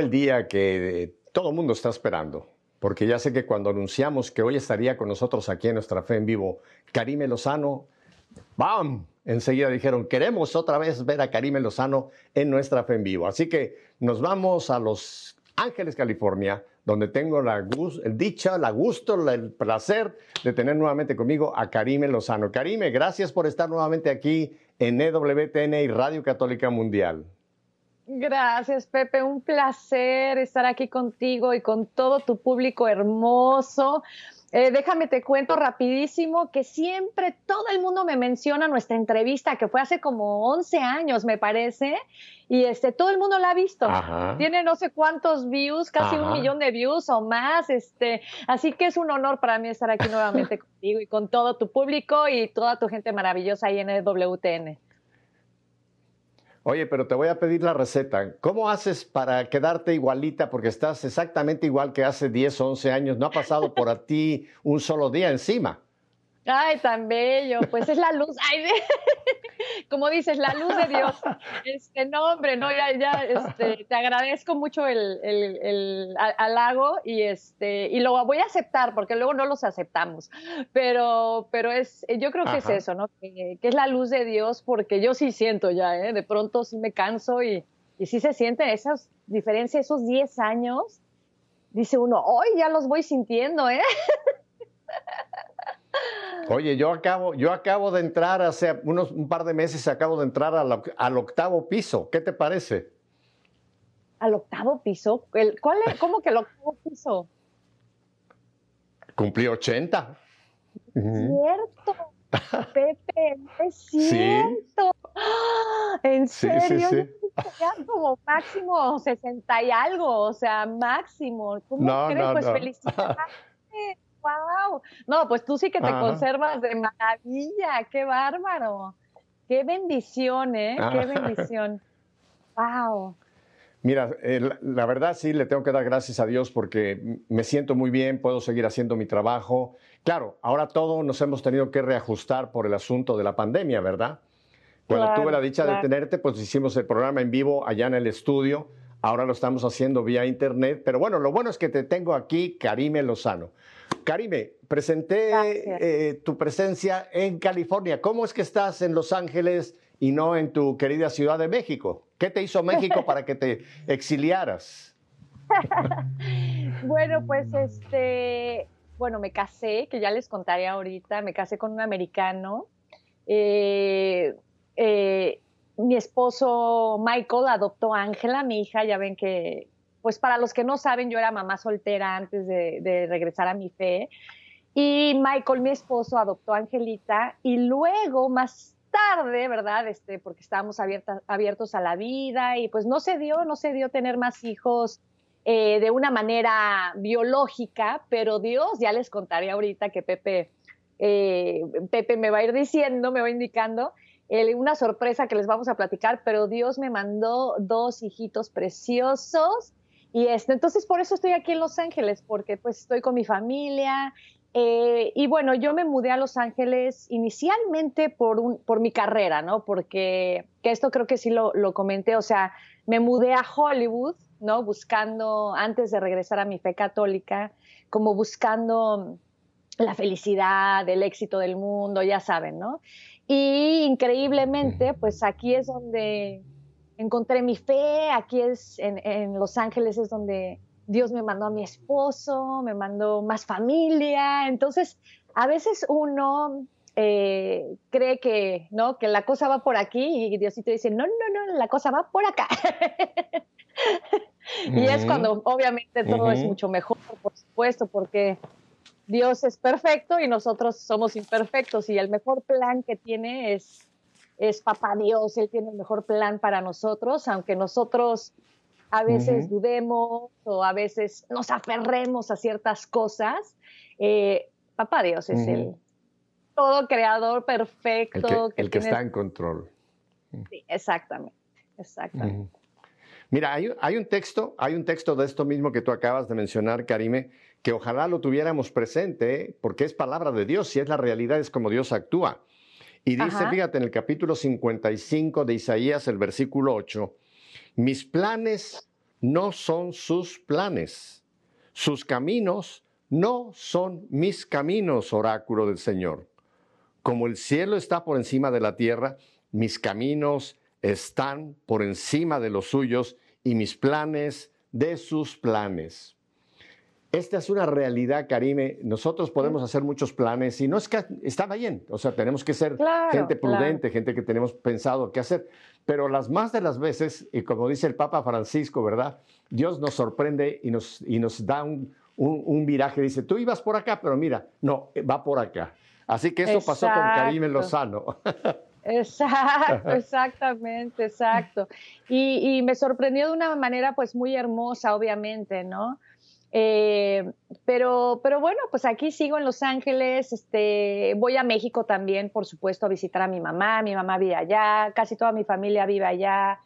El día que todo el mundo está esperando, porque ya sé que cuando anunciamos que hoy estaría con nosotros aquí en Nuestra Fe en Vivo, Karime Lozano, ¡bam! Enseguida dijeron, queremos otra vez ver a Karime Lozano en Nuestra Fe en Vivo. Así que nos vamos a Los Ángeles, California, donde tengo la el dicha, la gusto, el placer de tener nuevamente conmigo a Karime Lozano. Karime, gracias por estar nuevamente aquí en EWTN y Radio Católica Mundial. Gracias, Pepe. Un placer estar aquí contigo y con todo tu público hermoso. Eh, déjame te cuento rapidísimo que siempre todo el mundo me menciona nuestra entrevista que fue hace como 11 años, me parece, y este todo el mundo la ha visto. Tiene no sé cuántos views, casi un millón de views o más, este, así que es un honor para mí estar aquí nuevamente contigo y con todo tu público y toda tu gente maravillosa ahí en el WTN. Oye, pero te voy a pedir la receta. ¿Cómo haces para quedarte igualita? Porque estás exactamente igual que hace 10 o 11 años. No ha pasado por a ti un solo día encima. Ay, tan bello. Pues es la luz. Ay, como dices, la luz de Dios. Este, no, hombre, no, ya, ya, este, te agradezco mucho el, el, el, halago y este, y lo voy a aceptar porque luego no los aceptamos. Pero, pero es, yo creo que es eso, ¿no? Que, es la luz de Dios porque yo sí siento ya, ¿eh? De pronto sí me canso y, y sí se sienten esas diferencias, esos 10 años. Dice uno, hoy ya los voy sintiendo, ¿eh? Oye, yo acabo, yo acabo de entrar hace unos un par de meses, acabo de entrar al, octavo piso. ¿Qué te parece? ¿Al octavo piso? El, ¿cuál es, ¿Cómo que el octavo piso? Cumplí 80. Es cierto, Pepe, es cierto. ¿En serio? Sí, sí, como máximo 60 y algo, o sea, máximo. ¿Cómo no, crees? pues felicidades. wow. No, pues tú sí que te conservas de maravilla, qué bárbaro. Qué bendición, ¿eh? Qué ah. bendición. Wow. Mira, eh, la, verdad sí le tengo que dar gracias a Dios porque me siento muy bien, puedo seguir haciendo mi trabajo. Claro, ahora todos nos hemos tenido que reajustar por el asunto de la pandemia, ¿verdad? Cuando tuve la dicha de tenerte, pues hicimos el programa en vivo allá en el estudio. Ahora lo estamos haciendo vía internet. Pero bueno, lo bueno es que te tengo aquí, Karime Lozano. Karime, presenté eh, tu presencia en California. ¿Cómo es que estás en Los Ángeles y no en tu querida Ciudad de México? ¿Qué te hizo México para que te exiliaras? bueno, pues este, bueno, me casé, que ya les contaré ahorita, me casé con un americano. Eh, eh, mi esposo Michael adoptó a Ángela, mi hija, ya ven que pues para los que no saben, yo era mamá soltera antes de, regresar a mi fe. Y Michael, mi esposo, adoptó a Angelita y luego, más tarde, ¿verdad? Este, porque estábamos abiertos a la vida y pues no se dio, no se dio tener más hijos eh, de una manera biológica, pero Dios, ya les contaré ahorita que Pepe, eh, Pepe me va a ir diciendo, me va indicando, una sorpresa que les vamos a platicar, pero Dios me mandó dos hijitos preciosos y este, entonces por eso estoy aquí en Los Ángeles, porque pues estoy con mi familia. Eh, y bueno, yo me mudé a Los Ángeles inicialmente por, un, por mi carrera, ¿no? Porque que esto creo que sí lo, lo comenté, o sea, me mudé a Hollywood, ¿no? Buscando, antes de regresar a mi fe católica, como buscando la felicidad, el éxito del mundo, ya saben, ¿no? Y increíblemente, pues aquí es donde encontré mi fe, aquí es en, Los Ángeles es donde Dios me mandó a mi esposo, me mandó más familia, entonces a veces uno eh, cree que, ¿no? que la cosa va por aquí y Diosito dice, no, no, no, la cosa va por acá. y es cuando obviamente todo es mucho mejor, por supuesto, porque Dios es perfecto y nosotros somos imperfectos y el mejor plan que tiene es es papá Dios, Él tiene el mejor plan para nosotros, aunque nosotros a veces dudemos o a veces nos aferremos a ciertas cosas, eh, papá Dios es el todo creador perfecto. El que, está en control. Sí, exactamente, exactamente. Mira, hay, hay, un texto, hay un texto de esto mismo que tú acabas de mencionar, Karime, que ojalá lo tuviéramos presente, porque es palabra de Dios, si es la realidad, es como Dios actúa. Y dice, fíjate, en el capítulo 55 de Isaías, el versículo 8, mis planes no son sus planes. Sus caminos no son mis caminos, oráculo del Señor. Como el cielo está por encima de la tierra, mis caminos están por encima de los suyos y mis planes de sus planes. Esta es una realidad, Karime. Nosotros podemos hacer muchos planes y no es que está bien. O sea, tenemos que ser gente prudente, gente que tenemos pensado qué hacer. Pero las más de las veces, y como dice el Papa Francisco, ¿verdad? Dios nos sorprende y nos, y nos da un, un, viraje. Dice, tú ibas por acá, pero mira, no, va por acá. Así que eso pasó con Karime Lozano. Exacto, exactamente, exacto. Y, y, me sorprendió de una manera pues muy hermosa, obviamente, ¿no? Eh, pero, pero bueno, pues aquí sigo en Los Ángeles, este, voy a México también, por supuesto, a visitar a mi mamá, mi mamá vive allá, casi toda mi familia vive allá,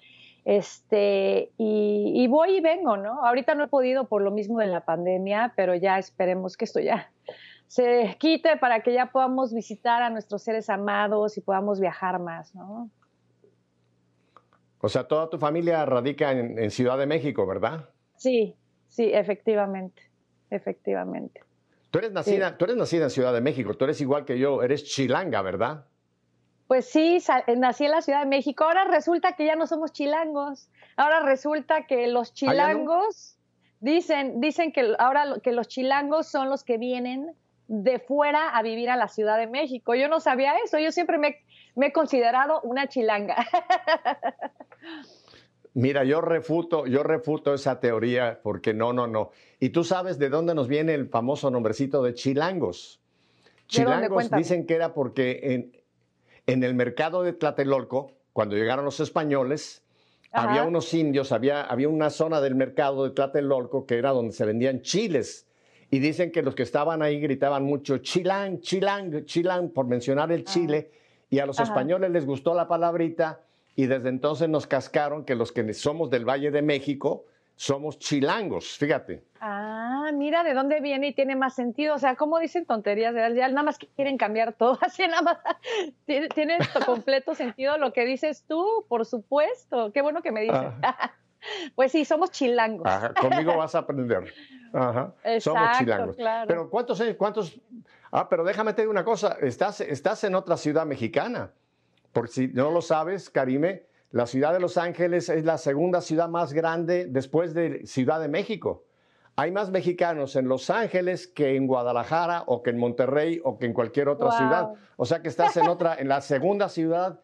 este, y, y voy y vengo, ¿no? Ahorita no he podido por lo mismo de la pandemia, pero ya esperemos que esto ya se quite para que ya podamos visitar a nuestros seres amados y podamos viajar más, ¿no? O sea, toda tu familia radica en Ciudad de México, ¿verdad? Sí, Sí, efectivamente, efectivamente. Tú eres, nacida, tú eres nacida en Ciudad de México, tú eres igual que yo, eres chilanga, ¿verdad? Pues sí, eh, nací en la Ciudad de México. Ahora resulta que ya no somos chilangos. Ahora resulta que los ¿Ah, chilangos dicen, dicen que ahora que los chilangos son los que vienen de fuera a vivir a la Ciudad de México. Yo no sabía eso. Yo siempre me, me he considerado una chilanga. Mira, yo refuto, yo refuto esa teoría porque no, no, no. Y tú sabes de dónde nos viene el famoso nombrecito de chilangos. Chilangos dicen que era porque en, en, el mercado de Tlatelolco, cuando llegaron los españoles, había unos indios, había, había una zona del mercado de Tlatelolco que era donde se vendían chiles. Y dicen que los que estaban ahí gritaban mucho chilang, chilang, chilang, por mencionar el chile. Y a los españoles les gustó la palabrita y desde entonces nos cascaron que los que somos del Valle de México somos chilangos, fíjate. Ah, mira de dónde viene y tiene más sentido. O sea, ¿cómo dicen tonterías? Ya nada más quieren cambiar todo, así nada más. Tiene, completo sentido lo que dices tú, por supuesto. Qué bueno que me dices. Ah. Pues sí, somos chilangos. conmigo vas a aprender. Ajá, somos chilangos. Pero ¿cuántos años? ¿Cuántos? Ah, pero déjame te decir una cosa. Estás, estás en otra ciudad mexicana. Por si no lo sabes, Karime, la ciudad de Los Ángeles es la segunda ciudad más grande después de Ciudad de México. Hay más mexicanos en Los Ángeles que en Guadalajara o que en Monterrey o que en cualquier otra ciudad. O sea que estás en otra, en la segunda ciudad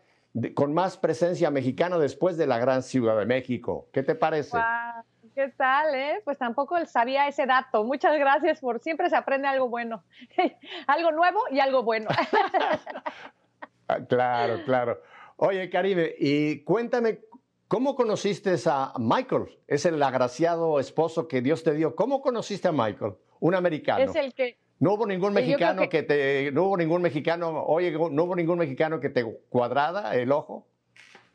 con más presencia mexicana después de la gran Ciudad de México. ¿Qué te parece? ¿Qué tal, eh? Pues tampoco sabía ese dato. Muchas gracias por siempre se aprende algo bueno. algo nuevo y algo bueno. Ah, claro, claro. Oye, Caribe, y cuéntame, ¿cómo conociste a Michael? Es el agraciado esposo que Dios te dio. ¿Cómo conociste a Michael? Un americano. Es el que... No hubo ningún mexicano que... te, no hubo ningún mexicano, oye, no hubo ningún mexicano que te cuadrada el ojo.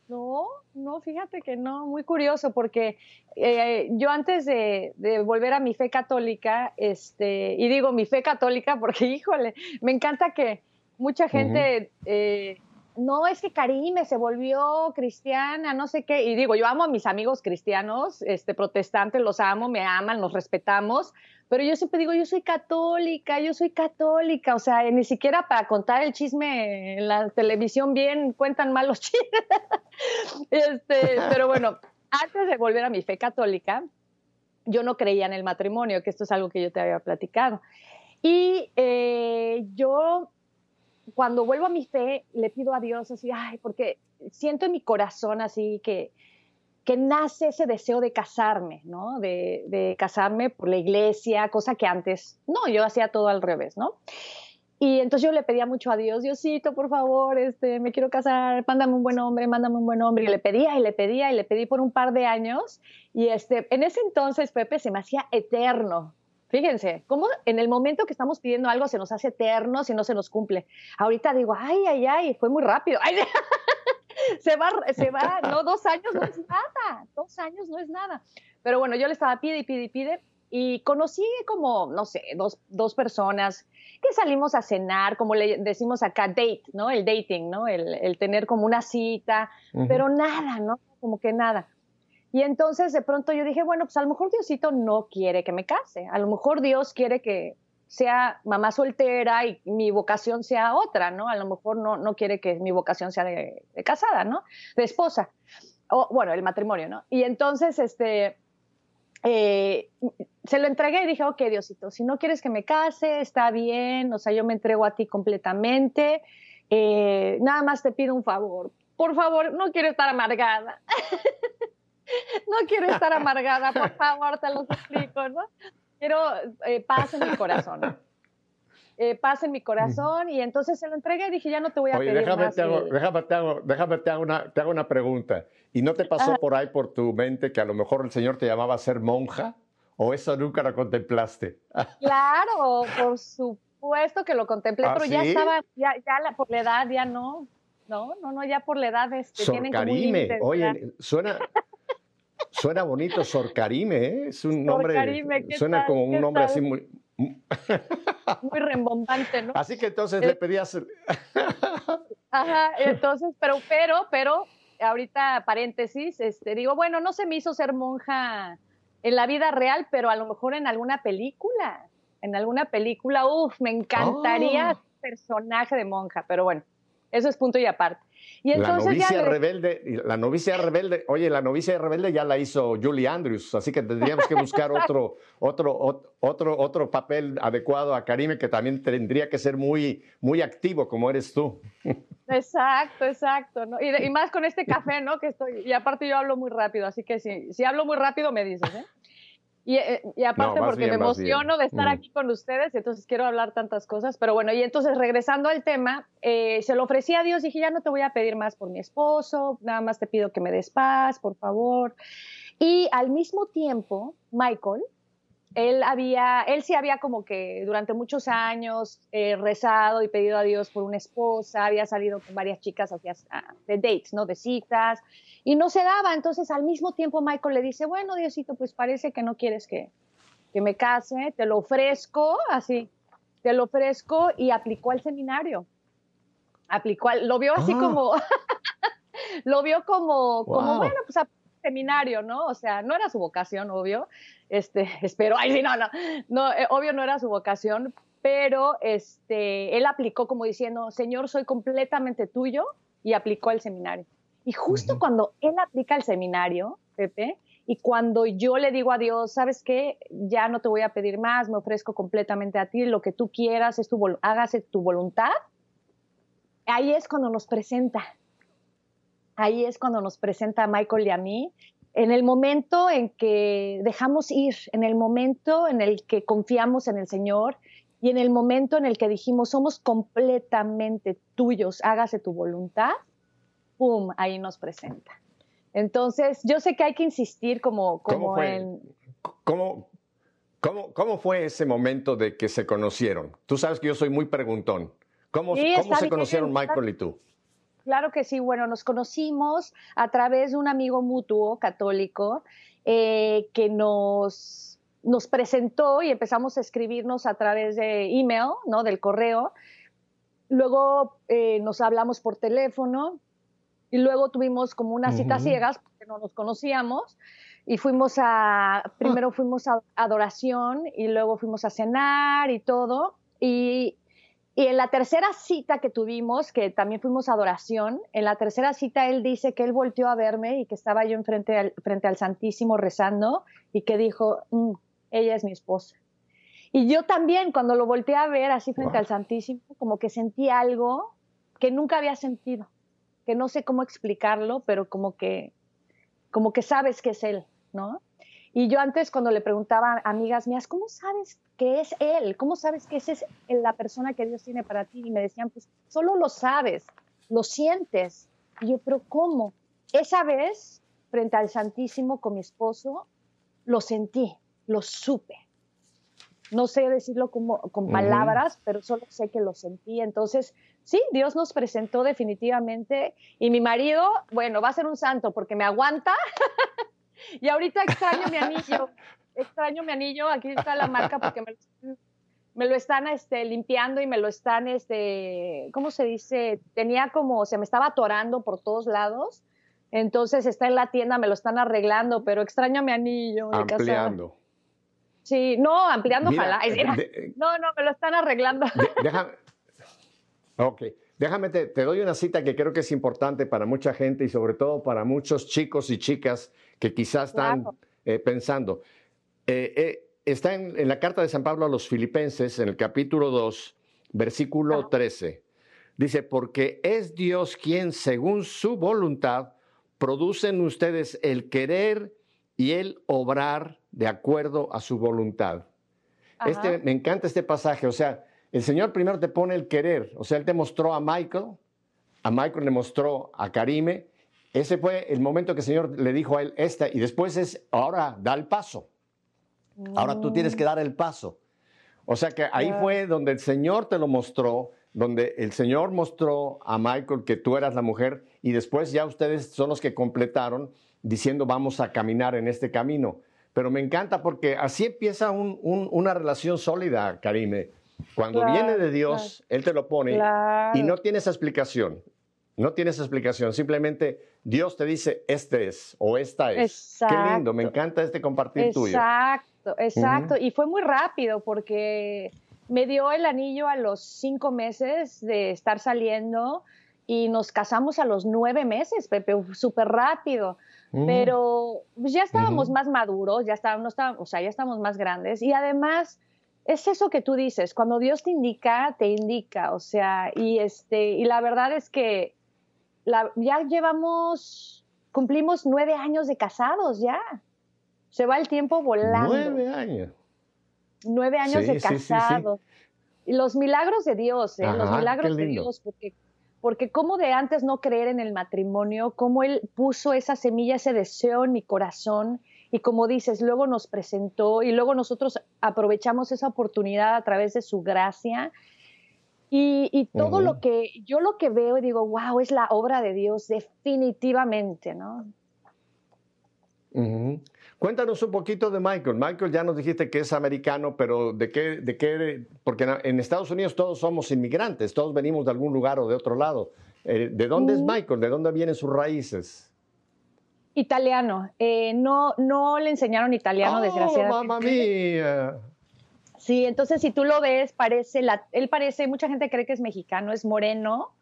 No, no, fíjate que no, muy curioso, porque eh, yo antes de, volver a mi fe católica, este, y digo mi fe católica porque, híjole, me encanta que mucha gente, eh, no es que Karime se volvió cristiana, no sé qué, y digo, yo amo a mis amigos cristianos, este, protestantes, los amo, me aman, los respetamos, pero yo siempre digo, yo soy católica, yo soy católica, o sea, ni siquiera para contar el chisme en la televisión bien cuentan mal los chismes. este, pero bueno, antes de volver a mi fe católica, yo no creía en el matrimonio, que esto es algo que yo te había platicado. Y eh, yo cuando vuelvo a mi fe, le pido a Dios así, ay, porque siento en mi corazón así que, que nace ese deseo de casarme, ¿no? De, de, casarme por la iglesia, cosa que antes, no, yo hacía todo al revés, ¿no? Y entonces yo le pedía mucho a Dios, Diosito, por favor, este, me quiero casar, mándame un buen hombre, mándame un buen hombre. Y le pedía y le pedía y le pedí por un par de años. Y este, en ese entonces, Pepe, se me hacía eterno, Fíjense, cómo en el momento que estamos pidiendo algo se nos hace eterno si no se nos cumple. Ahorita digo, ay, ay, ay, fue muy rápido. se va, se va, no, dos años no es nada, dos años no es nada. Pero bueno, yo le estaba pide y pide y pide y conocí como, no sé, dos, dos personas que salimos a cenar, como le decimos acá, date, ¿no? El dating, ¿no? El, el tener como una cita, pero nada, ¿no? Como que nada. Y entonces de pronto yo dije, bueno, pues a lo mejor Diosito no quiere que me case, a lo mejor Dios quiere que sea mamá soltera y mi vocación sea otra, ¿no? A lo mejor no, no quiere que mi vocación sea de, casada, ¿no? De esposa. O, bueno, el matrimonio, ¿no? Y entonces, este, eh, se lo entregué y dije, ok, Diosito, si no quieres que me case, está bien, o sea, yo me entrego a ti completamente, eh, nada más te pido un favor, por favor, no quiero estar amargada. no quiero estar amargada, por favor, te lo suplico, ¿no? quiero eh, paz en mi corazón. Eh, paz en mi corazón y entonces se lo entregué y dije, ya no te voy a pedir déjame más. Te hago, déjame, te hago, déjame te hago, una, te hago una pregunta. ¿Y no te pasó por ahí por tu mente que a lo mejor el Señor te llamaba a ser monja? ¿O eso nunca lo contemplaste? claro, por supuesto que lo contemplé, ¿Ah, pero ya estaba, ya, ya por la edad ya no. No, no, no, ya por la edad este, tienen como Oye, suena, Suena bonito, Sorcarime, ¿eh? Es un nombre. Suena como un nombre así muy. muy rembombante, ¿no? Así que entonces le pedías. Ajá, entonces, pero, pero, pero, ahorita paréntesis, este, digo, bueno, no se me hizo ser monja en la vida real, pero a lo mejor en alguna película, en alguna película, uff, me encantaría oh. personaje de monja, pero bueno, eso es punto y aparte la novicia rebelde, la novicia rebelde, oye, la novicia rebelde ya la hizo Julie Andrews, así que tendríamos que buscar otro, otro, otro, otro papel adecuado a Karime que también tendría que ser muy, muy activo como eres tú. Exacto, exacto, y, más con este café, ¿no? Que estoy, y aparte yo hablo muy rápido, así que si, si hablo muy rápido me dices, ¿eh? Eh, y, aparte porque me emociono de estar mm. aquí con ustedes, entonces quiero hablar tantas cosas. Pero bueno, y entonces regresando al tema, eh, se lo ofrecí a Dios, dije, ya no te voy a pedir más por mi esposo, nada más te pido que me des paz, por favor. Y al mismo tiempo, Michael, él había, él sí había como que durante muchos años eh, rezado y pedido a Dios por una esposa, había salido con varias chicas hacia, de dates, ¿no? De citas, y no se daba. Entonces, al mismo tiempo, Michael le dice, bueno, Diosito, pues parece que no quieres que, que me case, te lo ofrezco, así, te lo ofrezco, y aplicó al seminario. Aplicó, al, lo vio así ah. como, lo vio como, como, bueno, pues seminario, ¿no? O sea, no era su vocación, obvio, este, espero, ay, sí, no, no, no, eh, obvio no era su vocación, pero este, él aplicó como diciendo, Señor, soy completamente tuyo, y aplicó al seminario. Y justo cuando él aplica el seminario, Pepe, y cuando yo le digo a Dios, ¿sabes qué? Ya no te voy a pedir más, me ofrezco completamente a ti, lo que tú quieras, es tu, hágase tu voluntad, ahí es cuando nos presenta. Ahí es cuando nos presenta a Michael y a mí en el momento en que dejamos ir, en el momento en el que confiamos en el Señor y en el momento en el que dijimos, somos completamente tuyos, hágase tu voluntad, ¡pum!, ahí nos presenta. Entonces, yo sé que hay que insistir como, como ¿Cómo fue, en... ¿cómo, cómo, cómo fue ese momento de que se conocieron? Tú sabes que yo soy muy preguntón. ¿Cómo, ¿cómo se conocieron Michael y tú? Claro que sí, bueno, nos conocimos a través de un amigo mutuo católico eh, que nos, nos presentó y empezamos a escribirnos a través de email, ¿no? Del correo. Luego eh, nos hablamos por teléfono y luego tuvimos como unas citas ciegas porque no nos conocíamos y fuimos a, primero fuimos a adoración y luego fuimos a cenar y todo. Y y en la tercera cita que tuvimos, que también fuimos a adoración, en la tercera cita él dice que él volteó a verme y que estaba yo enfrente al, frente al Santísimo rezando y que dijo, mm, ella es mi esposa. Y yo también, cuando lo volteé a ver así frente al Santísimo, como que sentí algo que nunca había sentido, que no sé cómo explicarlo, pero como que, como que sabes que es él, ¿no? Y yo antes cuando le preguntaba a amigas mías, ¿cómo sabes que es Él? ¿Cómo sabes que esa es la persona que Dios tiene para ti? Y me decían, pues solo lo sabes, lo sientes. Y yo, pero ¿cómo? Esa vez, frente al Santísimo con mi esposo, lo sentí, lo supe. No sé decirlo como, con palabras, pero solo sé que lo sentí. Entonces, sí, Dios nos presentó definitivamente. Y mi marido, bueno, va a ser un santo porque me aguanta. Y ahorita extraño mi anillo, extraño mi anillo, aquí está la marca porque me, lo están este, limpiando y me lo están, este, ¿cómo se dice? Tenía como, se me estaba atorando por todos lados Entonces está en la tienda, me lo están arreglando, pero extraño mi anillo. Ampliando. Sí, no, ampliando, ojalá. no, no, me lo están arreglando. déjame. Ok. Déjame, te, doy una cita que creo que es importante para mucha gente y sobre todo para muchos chicos y chicas que quizás están eh, pensando. Eh, eh, está en, la carta de San Pablo a los filipenses, en el capítulo 2, versículo 13. Dice, porque es Dios quien, según su voluntad, produce en ustedes el querer y el obrar de acuerdo a su voluntad. Este, me encanta este pasaje, o sea, el Señor primero te pone el querer, o sea, Él te mostró a Michael, a Michael le mostró a Karime, ese fue el momento que el Señor le dijo a él esta, y después es, ahora da el paso, ahora tú tienes que dar el paso. O sea que ahí fue donde el Señor te lo mostró, donde el Señor mostró a Michael que tú eras la mujer y después ya ustedes son los que completaron diciendo vamos a caminar en este camino. Pero me encanta porque así empieza una relación sólida, Karime. Cuando viene de Dios, Él te lo pone y no tienes explicación. No tienes explicación. Simplemente Dios te dice, este es o esta es. Qué lindo, me encanta este compartir tuyo. Exacto, exacto. Y fue muy rápido porque me dio el anillo a los cinco meses de estar saliendo y nos casamos a los nueve meses, Pepe, súper rápido. Mm. Pero pues, ya estábamos más maduros, ya estábamos, o sea, ya estamos más grandes y además es eso que tú dices, cuando Dios te indica, te indica, o sea, y este, y la verdad es que ya llevamos, cumplimos nueve años de casados ya. Se va el tiempo volando. Nueve años. Nueve años de casados. y los milagros de Dios, ¿eh? los milagros de Dios, porque, porque como de antes no creer en el matrimonio, cómo Él puso esa semilla, ese deseo en mi corazón y como dices, luego nos presentó y luego nosotros aprovechamos esa oportunidad a través de su gracia. Y, todo lo que yo lo que veo y digo, wow, es la obra de Dios definitivamente, ¿no? Cuéntanos un poquito de Michael. Michael ya nos dijiste que es americano, pero ¿de qué, de qué? Porque en Estados Unidos todos somos inmigrantes, todos venimos de algún lugar o de otro lado. Eh, ¿De dónde es Michael? ¿De dónde vienen sus raíces? Italiano. Eh, no, no le enseñaron italiano, oh, desgraciadamente. ¡Mamma mía! Sí, entonces si tú lo ves, parece, la, él parece, mucha gente cree que es mexicano, es moreno,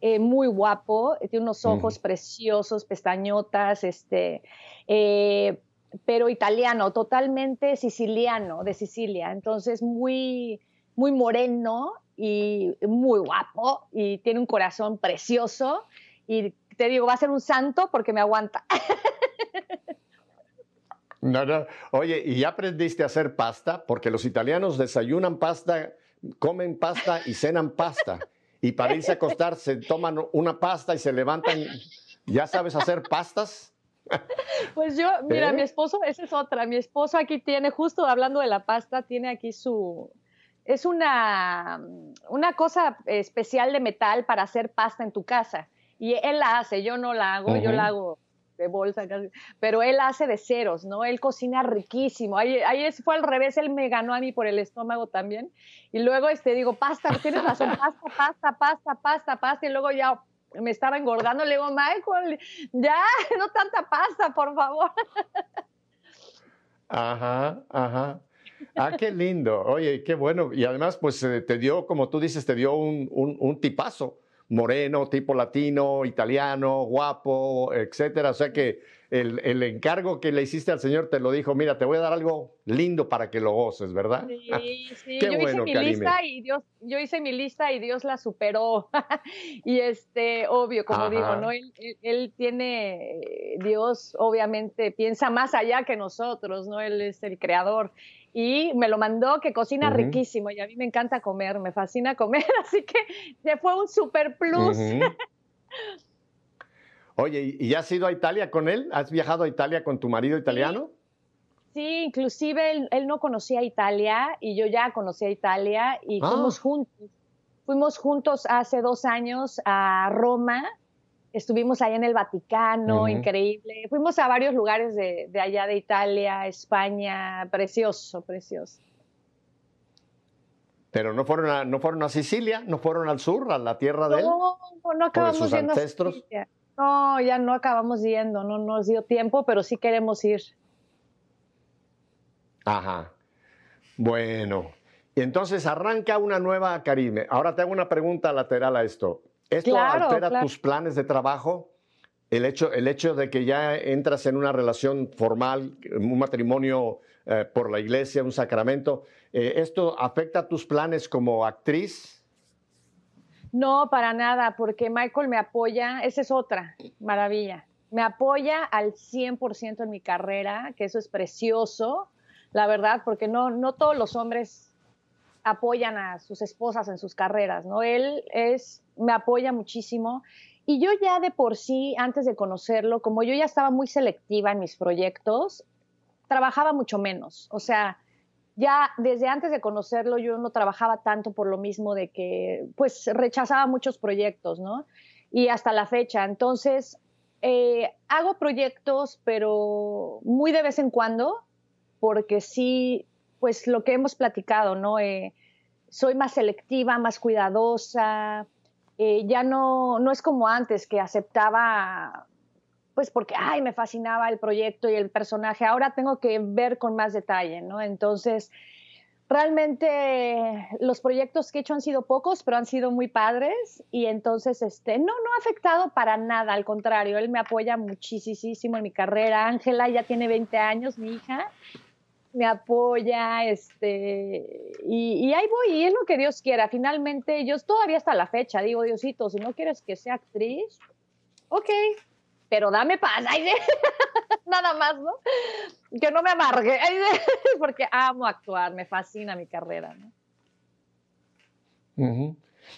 eh, muy guapo, tiene unos ojos preciosos, pestañotas, este, eh, pero italiano, totalmente siciliano, de Sicilia. Entonces muy, muy moreno y muy guapo y tiene un corazón precioso y te digo, va a ser un santo porque me aguanta. No, no. Oye, ¿y ya aprendiste a hacer pasta? Porque los italianos desayunan pasta, comen pasta y cenan pasta. Y para irse a acostar se toman una pasta y se levantan. ¿Ya sabes hacer pastas? Pues yo, mira, ¿Eh? mi esposo, esa es otra. Mi esposo aquí tiene, justo hablando de la pasta, tiene aquí su. Es una, una cosa especial de metal para hacer pasta en tu casa. Y él la hace, yo no la hago, yo la hago de bolsa casi, pero él hace de ceros, ¿no? Él cocina riquísimo. Ahí, ahí fue al revés, él me ganó a mí por el estómago también. Y luego este, digo, pasta, tienes razón, pasta, pasta, pasta, pasta, pasta. Y luego ya me estaba engordando, le digo, Michael, ya, no tanta pasta, por favor. Ajá, ajá. Ah, qué lindo. Oye, qué bueno. Y además, pues eh, te dio, como tú dices, te dio un, un, un tipazo moreno, tipo latino, italiano, guapo, etcétera. O sea que el, encargo que le hiciste al Señor te lo dijo, mira, te voy a dar algo lindo para que lo goces, ¿verdad? Sí, sí, yo hice mi lista y Dios, yo hice mi lista y Dios la superó. y este, obvio, como digo, ¿no? Él, tiene, Dios obviamente piensa más allá que nosotros, ¿no? Él es el creador y me lo mandó que cocina riquísimo y a mí me encanta comer, me fascina comer, así que se fue un super plus. Oye, ¿y has ido a Italia con él? ¿Has viajado a Italia con tu marido italiano? Sí, inclusive él, no conocía Italia y yo ya conocía Italia y ah. fuimos juntos. Fuimos juntos hace dos años a Roma Estuvimos ahí en el Vaticano, increíble. Fuimos a varios lugares de, allá de Italia, España, precioso, precioso. Pero no fueron a, no fueron a Sicilia, no fueron al sur, a la tierra de él. No, no acabamos sus ancestros. A No, ya no acabamos yendo, no nos dio tiempo, pero sí queremos ir. Ajá. Bueno, y entonces arranca una nueva Karime. Ahora te hago una pregunta lateral a esto. ¿Esto altera tus planes de trabajo? El hecho, el hecho de que ya entras en una relación formal, un matrimonio eh, por la iglesia, un sacramento, eh, ¿esto afecta tus planes como actriz? No, para nada, porque Michael me apoya, esa es otra maravilla. Me apoya al 100% en mi carrera, que eso es precioso, la verdad, porque no, no todos los hombres apoyan a sus esposas en sus carreras, ¿no? Él es, me apoya muchísimo. Y yo ya de por sí, antes de conocerlo, como yo ya estaba muy selectiva en mis proyectos, trabajaba mucho menos. O sea, ya desde antes de conocerlo yo no trabajaba tanto por lo mismo de que pues rechazaba muchos proyectos, ¿no? Y hasta la fecha. Entonces, eh, hago proyectos, pero muy de vez en cuando, porque sí, pues lo que hemos platicado, ¿no? Eh, soy más selectiva, más cuidadosa, eh, ya no, no es como antes que aceptaba pues porque, ay, me fascinaba el proyecto y el personaje, ahora tengo que ver con más detalle, ¿no? Entonces, realmente los proyectos que he hecho han sido pocos, pero han sido muy padres y entonces, este, no, no ha afectado para nada, al contrario, él me apoya muchísimo en mi carrera. Ángela ya tiene 20 años, mi hija, me apoya, este, y, ahí voy, y es lo que Dios quiera. Finalmente, yo todavía hasta la fecha digo, Diosito, si no quieres que sea actriz, ok, pero dame paz, nada más, ¿no? Que no me amargue, porque amo actuar, me fascina mi carrera, ¿no?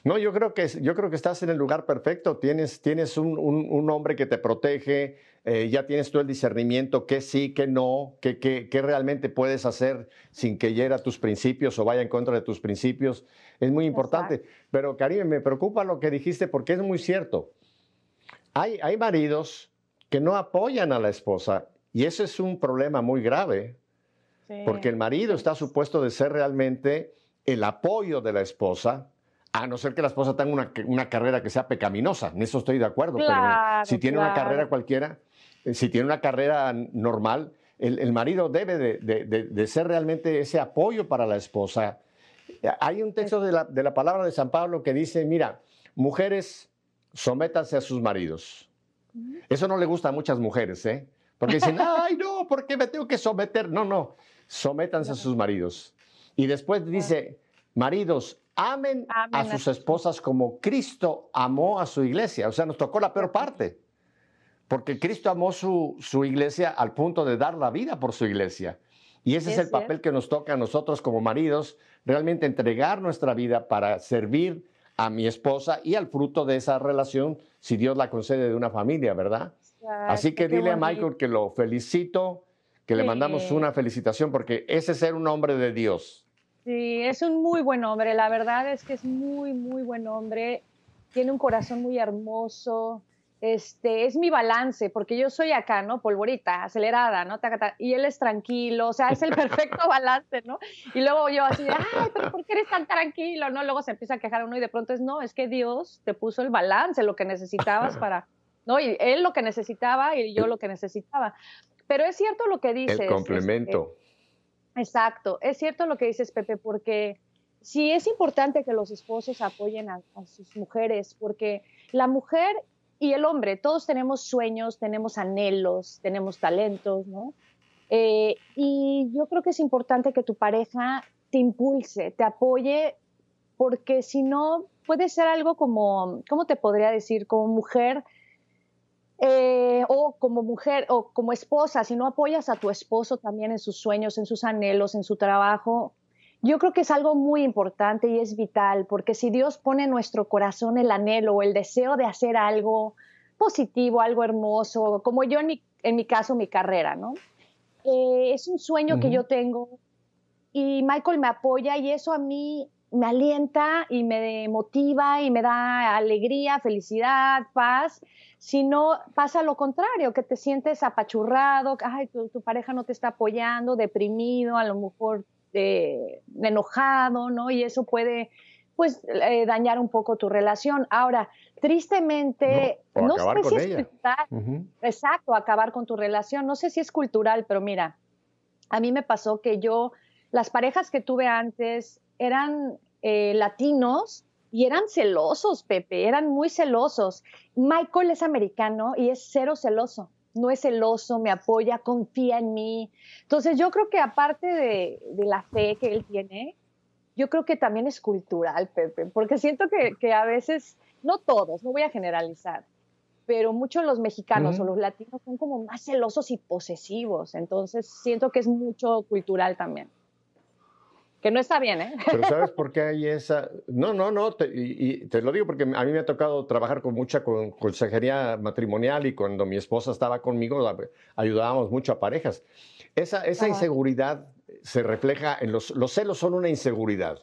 No, yo creo que yo creo que estás en el lugar perfecto. Tienes, tienes un, hombre que te protege, eh, ya tienes tú el discernimiento qué sí, qué no, qué, qué, realmente puedes hacer sin que hiera tus principios o vaya en contra de tus principios. Es muy importante. Pero, Karim, me preocupa lo que dijiste porque es muy cierto. Hay, hay maridos que no apoyan a la esposa y ese es un problema muy grave, porque el marido está supuesto de ser realmente el apoyo de la esposa, a no ser que la esposa tenga una, carrera que sea pecaminosa, en eso estoy de acuerdo, pero si tiene una carrera cualquiera, si tiene una carrera normal, el, marido debe de, ser realmente ese apoyo para la esposa. Hay un texto de la, de la palabra de San Pablo que dice, mira, mujeres, sométanse a sus maridos. Eso no le gusta a muchas mujeres, ¿eh? Porque dicen, ay, no, ¿por qué me tengo que someter? No, no, sométanse a sus maridos. Y después dice, maridos, amen, a sus esposas como Cristo amó a su iglesia. O sea, nos tocó la peor parte. Porque Cristo amó su, su iglesia al punto de dar la vida por su iglesia. Y ese es, el papel que nos toca a nosotros como maridos, realmente entregar nuestra vida para servir a mi esposa y al fruto de esa relación, si Dios la concede de una familia, ¿verdad? Así que dile a Michael que lo felicito, que le mandamos una felicitación, porque ese es ser un hombre de Dios. Sí, es un muy buen hombre, la verdad es que es muy, muy buen hombre, tiene un corazón muy hermoso, este, es mi balance, porque yo soy acá, ¿no? Polvorita, acelerada, ¿no? Y él es tranquilo, o sea, es el perfecto balance, ¿no? Y luego yo así, ay, pero ¿por qué eres tan tranquilo? ¿No? Luego se empieza a quejar uno y de pronto es, no, es que Dios te puso el balance, lo que necesitabas para, ¿no? Y él lo que necesitaba y yo lo que necesitaba. Pero es cierto lo que dices. El complemento. Este, exacto, es cierto lo que dices, Pepe, porque sí es importante que los esposos apoyen a sus mujeres, porque la mujer y el hombre, todos tenemos sueños, tenemos anhelos, tenemos talentos, ¿no? Eh, y yo creo que es importante que tu pareja te impulse, te apoye, porque si no, puede ser algo como, ¿cómo te podría decir? Como mujer, eh, o como mujer, o como esposa, si no apoyas a tu esposo también en sus sueños, en sus anhelos, en su trabajo, yo creo que es algo muy importante y es vital, porque si Dios pone en nuestro corazón el anhelo o el deseo de hacer algo positivo, algo hermoso, como yo en mi, en mi caso, mi carrera, ¿no? Eh, es un sueño que yo tengo y Michael me apoya y eso a mí me alienta y me motiva y me da alegría, felicidad, paz. Si no, pasa lo contrario, que te sientes apachurrado, ay, tu, tu pareja no te está apoyando, deprimido, a lo mejor enojado, ¿no? Y eso puede pues eh, dañar un poco tu relación. Ahora, tristemente, no, sé si es cultural, exacto, acabar con tu relación, no sé si es cultural, pero mira, a mí me pasó que yo, las parejas que tuve antes eran eh, latinos y eran celosos, Pepe, eran muy celosos. Michael es americano y es cero celoso no es celoso, me apoya, confía en mí. Entonces yo creo que aparte de, la fe que él tiene, yo creo que también es cultural, Pepe, porque siento que, a veces, no todos, no voy a generalizar, pero muchos los mexicanos o los latinos son como más celosos y posesivos, entonces siento que es mucho cultural también que no está bien, ¿eh? Pero ¿sabes por qué hay esa? No, no, no, y, te lo digo porque a mí me ha tocado trabajar con mucha consejería matrimonial y cuando mi esposa estaba conmigo ayudábamos mucho a parejas. Esa, esa inseguridad se refleja en los... Los celos son una inseguridad,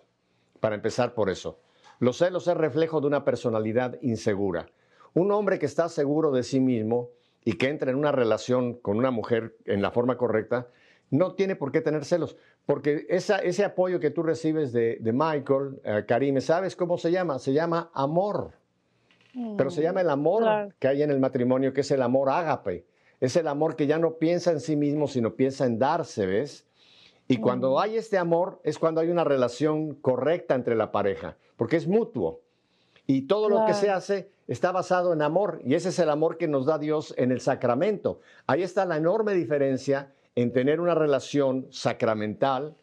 para empezar por eso. Los celos es reflejo de una personalidad insegura. Un hombre que está seguro de sí mismo y que entra en una relación con una mujer en la forma correcta, no tiene por qué tener celos, porque ese apoyo que tú recibes de, Michael, eh, Karim, ¿sabes cómo se llama? Se llama amor. Pero se llama el amor que hay en el matrimonio, que es el amor ágape. Es el amor que ya no piensa en sí mismo, sino piensa en darse, ¿ves? Y cuando hay este amor es cuando hay una relación correcta entre la pareja, porque es mutuo. Y todo lo que se hace está basado en amor, y ese es el amor que nos da Dios en el sacramento. Ahí está la enorme diferencia en tener una relación sacramental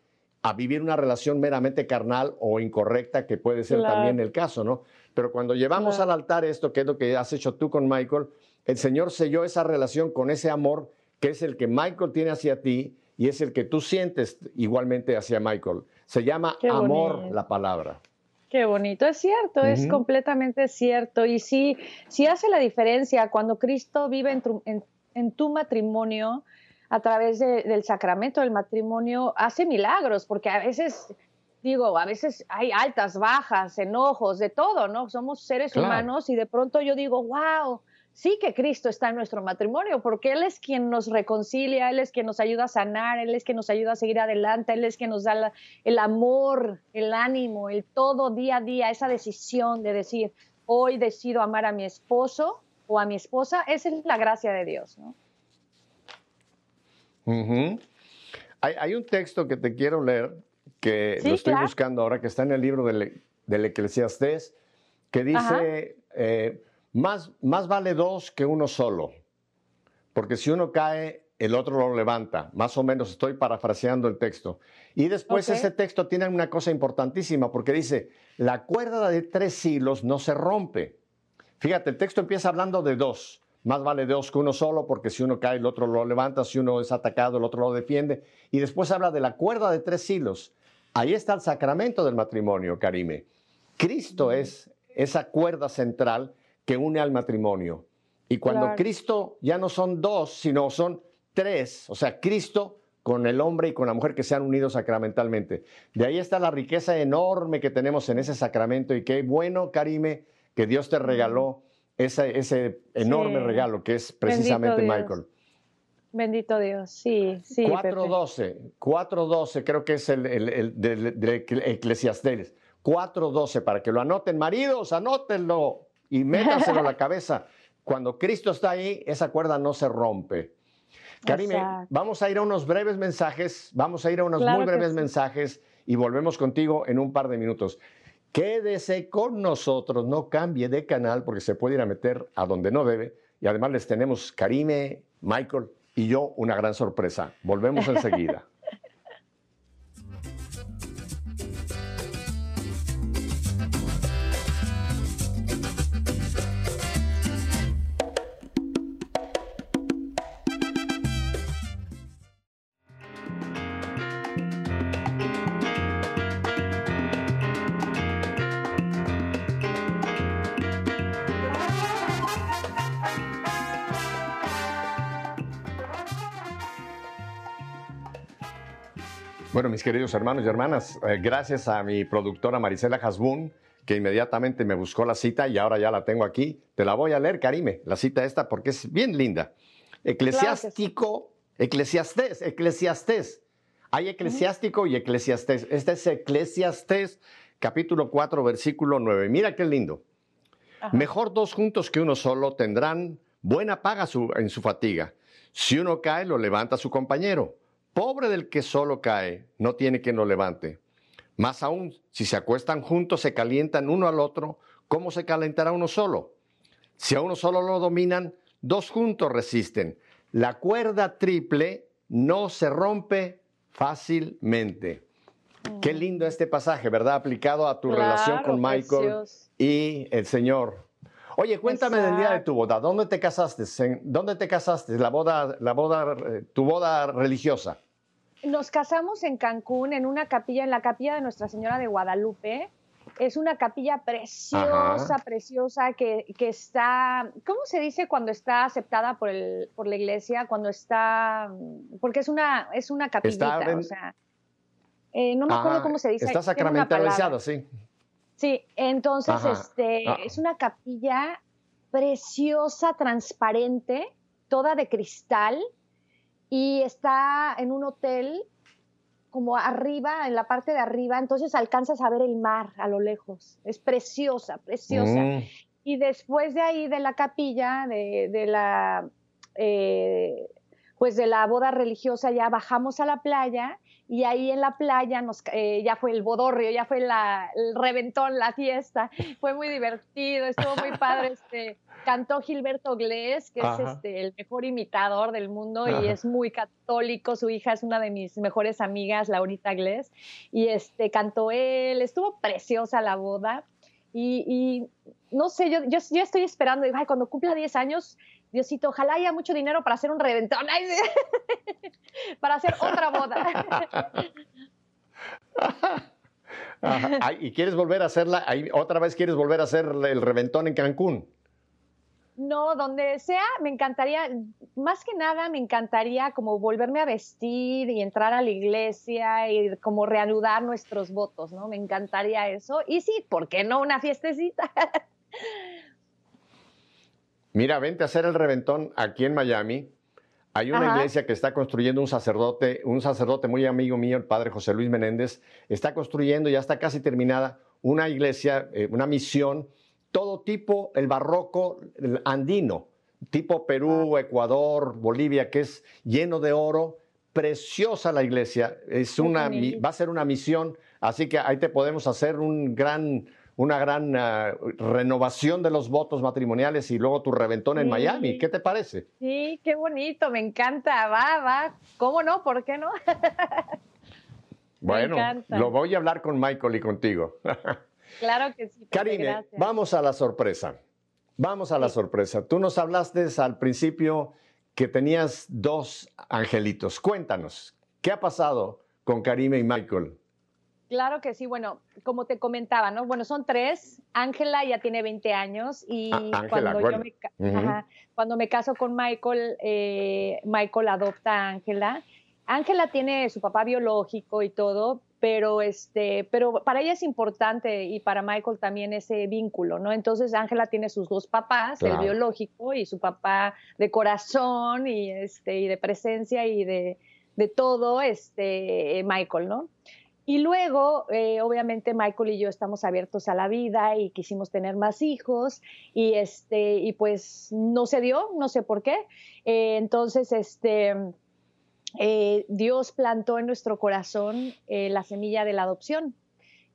a vivir una relación meramente carnal o incorrecta, que puede ser también el caso, ¿no? Pero cuando llevamos al altar esto, que es lo que has hecho tú con Michael, el Señor selló esa relación con ese amor que es el que Michael tiene hacia ti y es el que tú sientes igualmente hacia Michael. Se llama amor la palabra. Qué bonito, es cierto, es completamente cierto. Y sí, sí hace la diferencia cuando Cristo vive en tu matrimonio, a través del sacramento del matrimonio hace milagros, porque a veces, digo, a veces hay altas, bajas, enojos, de todo, ¿no? Somos seres humanos y de pronto yo digo, wow, sí que Cristo está en nuestro matrimonio, porque Él es quien nos reconcilia, Él es quien nos ayuda a sanar, Él es quien nos ayuda a seguir adelante, Él es quien nos da el amor, el ánimo, el todo día a día, esa decisión de decir, hoy decido amar a mi esposo o a mi esposa, esa es la gracia de Dios, ¿no? Hay, un texto que te quiero leer, que lo estoy buscando ahora, que está en el libro del, del Eclesiastés, que dice, eh, más, más vale dos que uno solo, porque si uno cae, el otro lo levanta. Más o menos estoy parafraseando el texto. Y después ese texto tiene una cosa importantísima, porque dice, la cuerda de tres hilos no se rompe. Fíjate, el texto empieza hablando de dos. Más vale dos que uno solo, porque si uno cae, el otro lo levanta, si uno es atacado, el otro lo defiende. Y después habla de la cuerda de tres hilos. Ahí está el sacramento del matrimonio, Karime. Cristo es esa cuerda central que une al matrimonio. Y cuando Cristo ya no son dos, sino son tres, o sea, Cristo con el hombre y con la mujer que se han unido sacramentalmente. De ahí está la riqueza enorme que tenemos en ese sacramento y qué bueno, Karime, que Dios te regaló ese, ese enorme regalo que es precisamente Michael. Bendito Dios, sí, sí. 4.12, 4.12 creo que es el, el, del, Eclesiastés. 4.12, para que lo anoten, maridos, anótenlo y métanselo a la cabeza. Cuando Cristo está ahí, esa cuerda no se rompe. Karime, vamos a ir a unos breves mensajes, vamos a ir a unos muy breves mensajes y volvemos contigo en un par de minutos. Quédese con nosotros, no cambie de canal porque se puede ir a meter a donde no debe. Y además les tenemos Karime, Michael y yo una gran sorpresa. Volvemos enseguida. Bueno, mis queridos hermanos y hermanas, eh, gracias a mi productora Marisela Hasbun, que inmediatamente me buscó la cita y ahora ya la tengo aquí. Te la voy a leer, Karime, la cita esta, porque es bien linda. Eclesiástico, eclesiastés, eclesiastés. Hay eclesiástico y eclesiastés. Este es eclesiastés capítulo 4, versículo 9. Mira qué lindo. Mejor dos juntos que uno solo tendrán buena paga en su fatiga. Si uno cae, lo levanta su compañero. Pobre del que solo cae, no tiene quien lo levante. Más aún, si se acuestan juntos, se calientan uno al otro, ¿cómo se calentará uno solo? Si a uno solo lo dominan, dos juntos resisten. La cuerda triple no se rompe fácilmente. Qué lindo este pasaje, ¿verdad? Aplicado a tu relación con Michael y el Señor. Oye, cuéntame del día de tu boda. ¿Dónde te casaste? ¿Dónde te casaste? La boda, la boda, eh, tu boda religiosa. Nos casamos en Cancún, en una capilla, en la capilla de Nuestra Señora de Guadalupe. Es una capilla preciosa, preciosa, que, está, ¿cómo se dice cuando está aceptada por, el, por la iglesia? Cuando está, porque es una, es una capillita, o sea, eh, no me acuerdo cómo se dice. Está sacramentalizado, sí. Sí, entonces este, ah. es una capilla preciosa, transparente, toda de cristal, y está en un hotel como arriba, en la parte de arriba, entonces alcanzas a ver el mar a lo lejos. Es preciosa, preciosa. Mm. Y después de ahí, de la capilla, de, la, eh, pues de la boda religiosa, ya bajamos a la playa y ahí en la playa nos, eh, ya fue el bodorrio, ya fue la, el reventón, la fiesta. Fue muy divertido, estuvo muy padre. Este, cantó Gilberto Glés, que es este, el mejor imitador del mundo y es muy católico. Su hija es una de mis mejores amigas, Laurita Glés, y este, cantó él. Estuvo preciosa la boda. Y, no sé, yo, yo, estoy esperando, ay, cuando cumpla 10 años, Diosito, ojalá haya mucho dinero para hacer un reventón, para hacer otra boda. ¿Y quieres volver a hacerla? ¿Otra vez quieres volver a hacer el reventón en Cancún? No, donde sea, me encantaría, más que nada me encantaría como volverme a vestir y entrar a la iglesia y como reanudar nuestros votos, ¿no? Me encantaría eso. Y sí, ¿por qué no una fiestecita? Mira, vente a hacer el reventón aquí en Miami. Hay una iglesia que está construyendo un sacerdote, un sacerdote muy amigo mío, el padre José Luis Menéndez, está construyendo, ya está casi terminada, una iglesia, eh, una misión todo tipo, el barroco andino, tipo Perú, ah. Ecuador, Bolivia, que es lleno de oro. Preciosa la iglesia, es una, va a ser una misión, así que ahí te podemos hacer un gran, una gran ah, renovación de los votos matrimoniales y luego tu reventón en Miami. ¿Qué te parece? Sí, qué bonito, me encanta, va, va. ¿Cómo no? ¿Por qué no? bueno, lo voy a hablar con Michael y contigo. Claro que sí. Karine, vamos a la sorpresa. Vamos a la sorpresa. Tú nos hablaste al principio que tenías dos angelitos. Cuéntanos, ¿qué ha pasado con Karime y Michael? Claro que sí, bueno, como te comentaba, ¿no? Bueno, son tres. Ángela ya tiene 20 años y ah, cuando, yo me, cuando me caso con Michael, eh, Michael adopta a Ángela. Ángela tiene su papá biológico y todo, pero este, pero para ella es importante y para Michael también ese vínculo, ¿no? Entonces Ángela tiene sus dos papás, el biológico y su papá de corazón y este y de presencia y de, de todo, este Michael, ¿no? Y luego, eh, obviamente, Michael y yo estamos abiertos a la vida y quisimos tener más hijos y este y pues no se dio, no sé por qué. Eh, entonces, este eh, Dios plantó en nuestro corazón eh, la semilla de la adopción.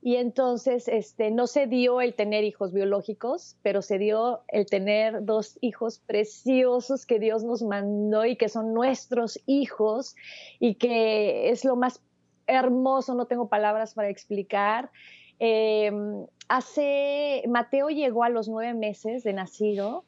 Y entonces este, no se dio el tener hijos biológicos, pero se dio el tener dos hijos preciosos que Dios nos mandó y que son nuestros hijos y que es lo más hermoso, no tengo palabras para explicar. Em, hace, Mateo llegó a los nueve meses de nacido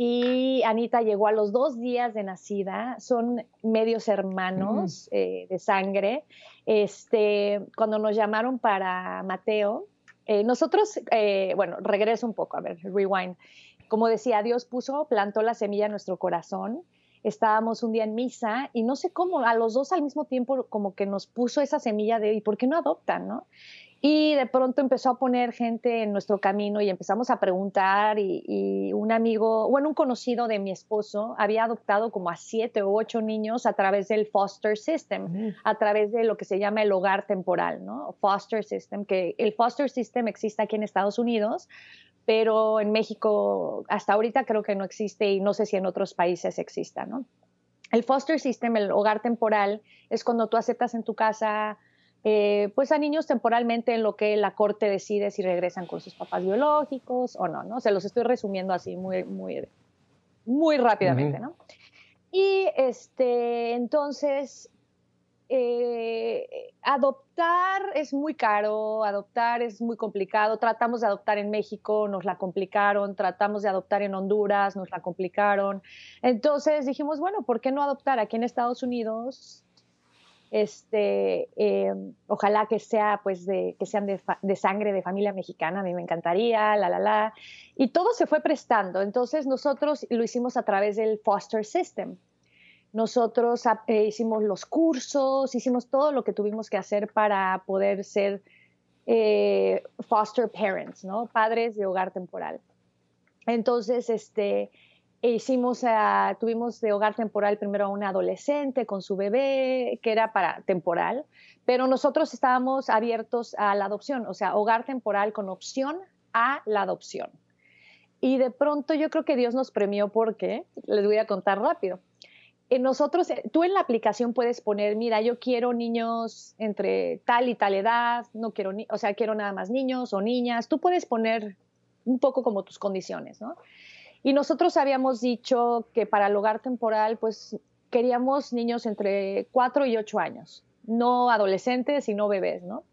y Anita llegó a los dos días de nacida, son medios hermanos eh, de sangre. Este, cuando nos llamaron para Mateo, eh, nosotros, eh, bueno, regreso un poco, a ver, rewind. Como decía, Dios puso, plantó la semilla en nuestro corazón estábamos un día en misa y no sé cómo, a los dos al mismo tiempo como que nos puso esa semilla de, ¿y por qué no adoptan? ¿no? Y de pronto empezó a poner gente en nuestro camino y empezamos a preguntar y, un amigo, bueno, un conocido de mi esposo había adoptado como a siete o ocho niños a través del foster system, a través de lo que se llama el hogar temporal, ¿no? Foster system, que el foster system existe aquí en Estados Unidos, pero en México hasta ahorita creo que no existe y no sé si en otros países exista, ¿no? El foster system, el hogar temporal, es cuando tú aceptas en tu casa eh, pues a niños temporalmente en lo que la corte decide si regresan con sus papás biológicos o no, ¿no? Se los estoy resumiendo así muy, muy, muy rápidamente, ¿no? Y este, entonces, eh, adoptar es muy caro, adoptar es muy complicado. Tratamos de adoptar en México, nos la complicaron. Tratamos de adoptar en Honduras, nos la complicaron. Entonces dijimos, bueno, ¿por qué no adoptar aquí en Estados Unidos? Este, eh, ojalá que sea, pues, de, sean de, sangre de familia mexicana, a mí me encantaría, la, la, la. Y todo se fue prestando. Entonces nosotros lo hicimos a través del foster system. Nosotros eh, hicimos los cursos, hicimos todo lo que tuvimos que hacer para poder ser eh, foster parents, ¿no? Padres de hogar temporal. Entonces, este, e hicimos, tuvimos de hogar temporal primero a una adolescente con su bebé, que era para temporal, pero nosotros estábamos abiertos a la adopción, o sea, hogar temporal con opción a la adopción. Y de pronto yo creo que Dios nos premió porque, les voy a contar rápido. En nosotros, eh, tú en la aplicación puedes poner, mira, yo quiero niños entre tal y tal edad, no quiero, o sea, quiero nada más niños o niñas. Tú puedes poner un poco como tus condiciones, ¿no? Y nosotros habíamos dicho que para el hogar temporal, pues queríamos niños entre 4 y 8 años, no adolescentes, sino bebés, ¿no?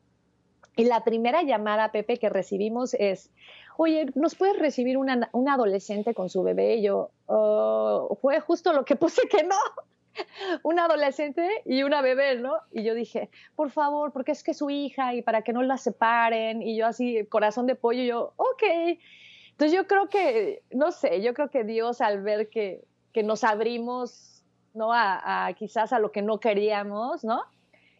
Y la primera llamada, Pepe, que recibimos es, oye, ¿nos puedes recibir una, un adolescente con su bebé? Y yo, oh, fue justo lo que puse que no. un adolescente y una bebé, ¿no? Y yo dije, por favor, porque es que es su hija y para que no la separen. Y yo así, corazón de pollo, yo, ok. Entonces yo creo que, no sé, yo creo que Dios al ver que, que nos abrimos, ¿no? A, quizás a lo que no queríamos, ¿no?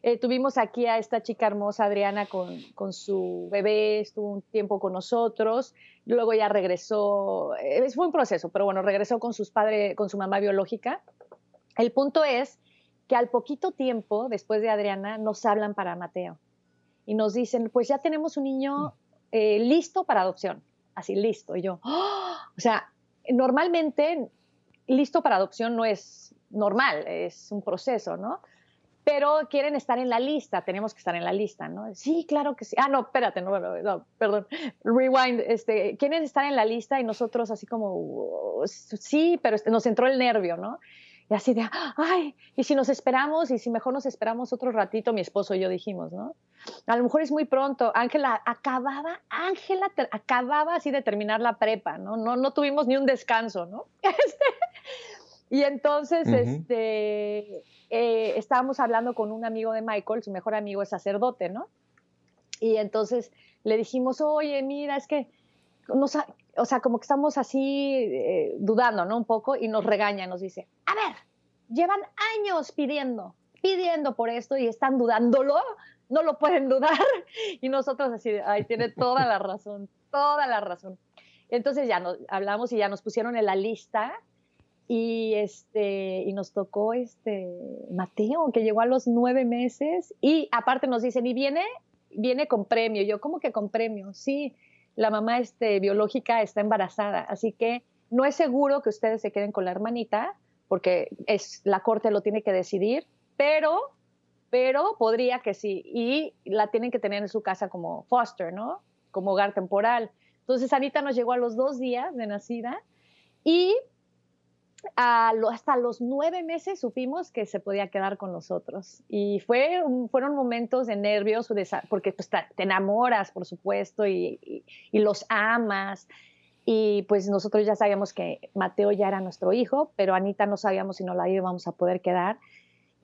Eh, tuvimos aquí a esta chica hermosa, Adriana, con, con, su bebé, estuvo un tiempo con nosotros, luego ya regresó, eh, fue un proceso, pero bueno, regresó con sus padres, con su mamá biológica. El punto es que al poquito tiempo, después de Adriana, nos hablan para Mateo y nos dicen, pues ya tenemos un niño eh, listo para adopción así listo. Y yo, ¡oh! o sea, normalmente listo para adopción no es normal, es un proceso, ¿no? Pero quieren estar en la lista, tenemos que estar en la lista, ¿no? Sí, claro que sí. Ah, no, espérate, no, no, perdón. Rewind, este, quieren estar en la lista y nosotros así como, sí, pero este, nos entró el nervio, ¿no? Y así de, ay, y si nos esperamos, y si mejor nos esperamos otro ratito, mi esposo y yo dijimos, ¿no? A lo mejor es muy pronto. Ángela acababa, Ángela acababa así de terminar la prepa, ¿no? No, no tuvimos ni un descanso, ¿no? Este, y entonces, este, eh, estábamos hablando con un amigo de Michael, su mejor amigo es sacerdote, ¿no? Y entonces le dijimos, oye, mira, es que o sea, como que estamos así eh, dudando, ¿no? Un poco y nos regaña, nos dice, a ver, llevan años pidiendo, pidiendo por esto y están dudándolo, no lo pueden dudar. Y nosotros así, ay, tiene toda la razón, toda la razón. Entonces ya nos hablamos y ya nos pusieron en la lista y este y nos tocó este Mateo que llegó a los nueve meses y aparte nos dicen y viene viene con premio yo cómo que con premio sí la mamá este, biológica está embarazada, así que no es seguro que ustedes se queden con la hermanita, porque la corte lo tiene que decidir, pero, pero podría que sí, y la tienen que tener en su casa como foster, ¿no? Como hogar temporal. Entonces Anita nos llegó a los dos días de nacida y hasta los nueve meses supimos que se podía quedar con nosotros. Y fue, fueron momentos de nervios, porque pues, te enamoras, por supuesto, y, los amas. Y pues nosotros ya sabíamos que Mateo ya era nuestro hijo, pero Anita no sabíamos si no la íbamos a poder quedar.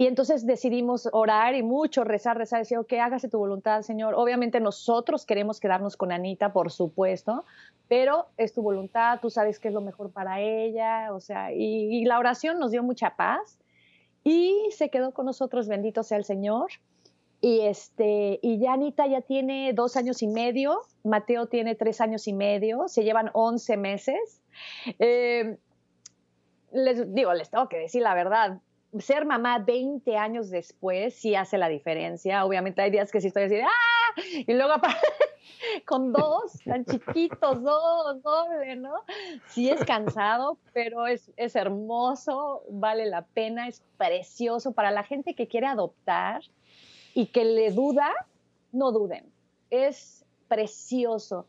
Y entonces decidimos orar y mucho rezar, rezar, decir, ok, hágase tu voluntad, Señor. Obviamente nosotros queremos quedarnos con Anita, por supuesto, pero es tu voluntad, tú sabes qué es lo mejor para ella, o sea, y, la oración nos dio mucha paz y se quedó con nosotros, bendito sea el Señor. Y, este, y ya Anita ya tiene dos años y medio, Mateo tiene tres años y medio, se llevan once meses. Eh, les digo, les tengo que decir la verdad, ser mamá 20 años después sí hace la diferencia. Obviamente hay días que sí estoy así ¡ah! Y luego con dos, tan chiquitos, dos, doble, ¿no? Sí es cansado, pero es, es hermoso, vale la pena, es precioso. Para la gente que quiere adoptar y que le duda, no duden. Es precioso.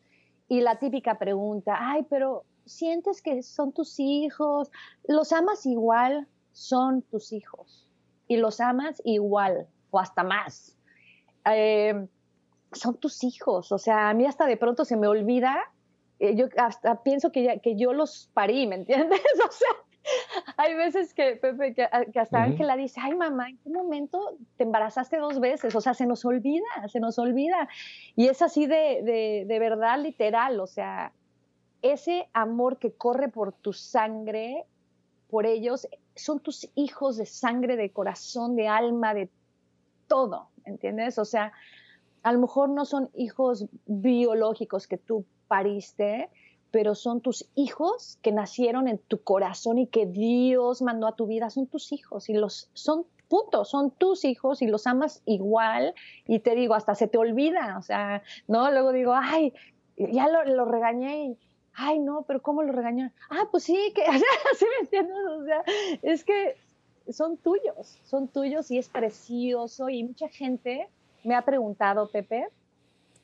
Y la típica pregunta, ay, pero sientes que son tus hijos, los amas igual, son tus hijos y los amas igual o hasta más. Eh, son tus hijos, o sea, a mí hasta de pronto se me olvida, eh, yo hasta pienso que, que yo los parí, ¿me entiendes? O sea, hay veces que, Pepe, que, hasta Ángela dice, ay mamá, ¿en qué momento te embarazaste dos veces? O sea, se nos olvida, se nos olvida. Y es así de, de, de verdad literal, o sea, ese amor que corre por tu sangre, por ellos, son tus hijos de sangre, de corazón, de alma, de todo, ¿entiendes? O sea, a lo mejor no son hijos biológicos que tú pariste, pero son tus hijos que nacieron en tu corazón y que Dios mandó a tu vida, son tus hijos y los son punto, son tus hijos y los amas igual. Y te digo, hasta se te olvida, o sea, no, luego digo, ay, ya lo, lo regañé y ay, no, pero ¿cómo lo regañaron? Ah, pues sí, que, así me entiendes, o sea, es que son tuyos, son tuyos y es precioso y mucha gente me ha preguntado, Pepe,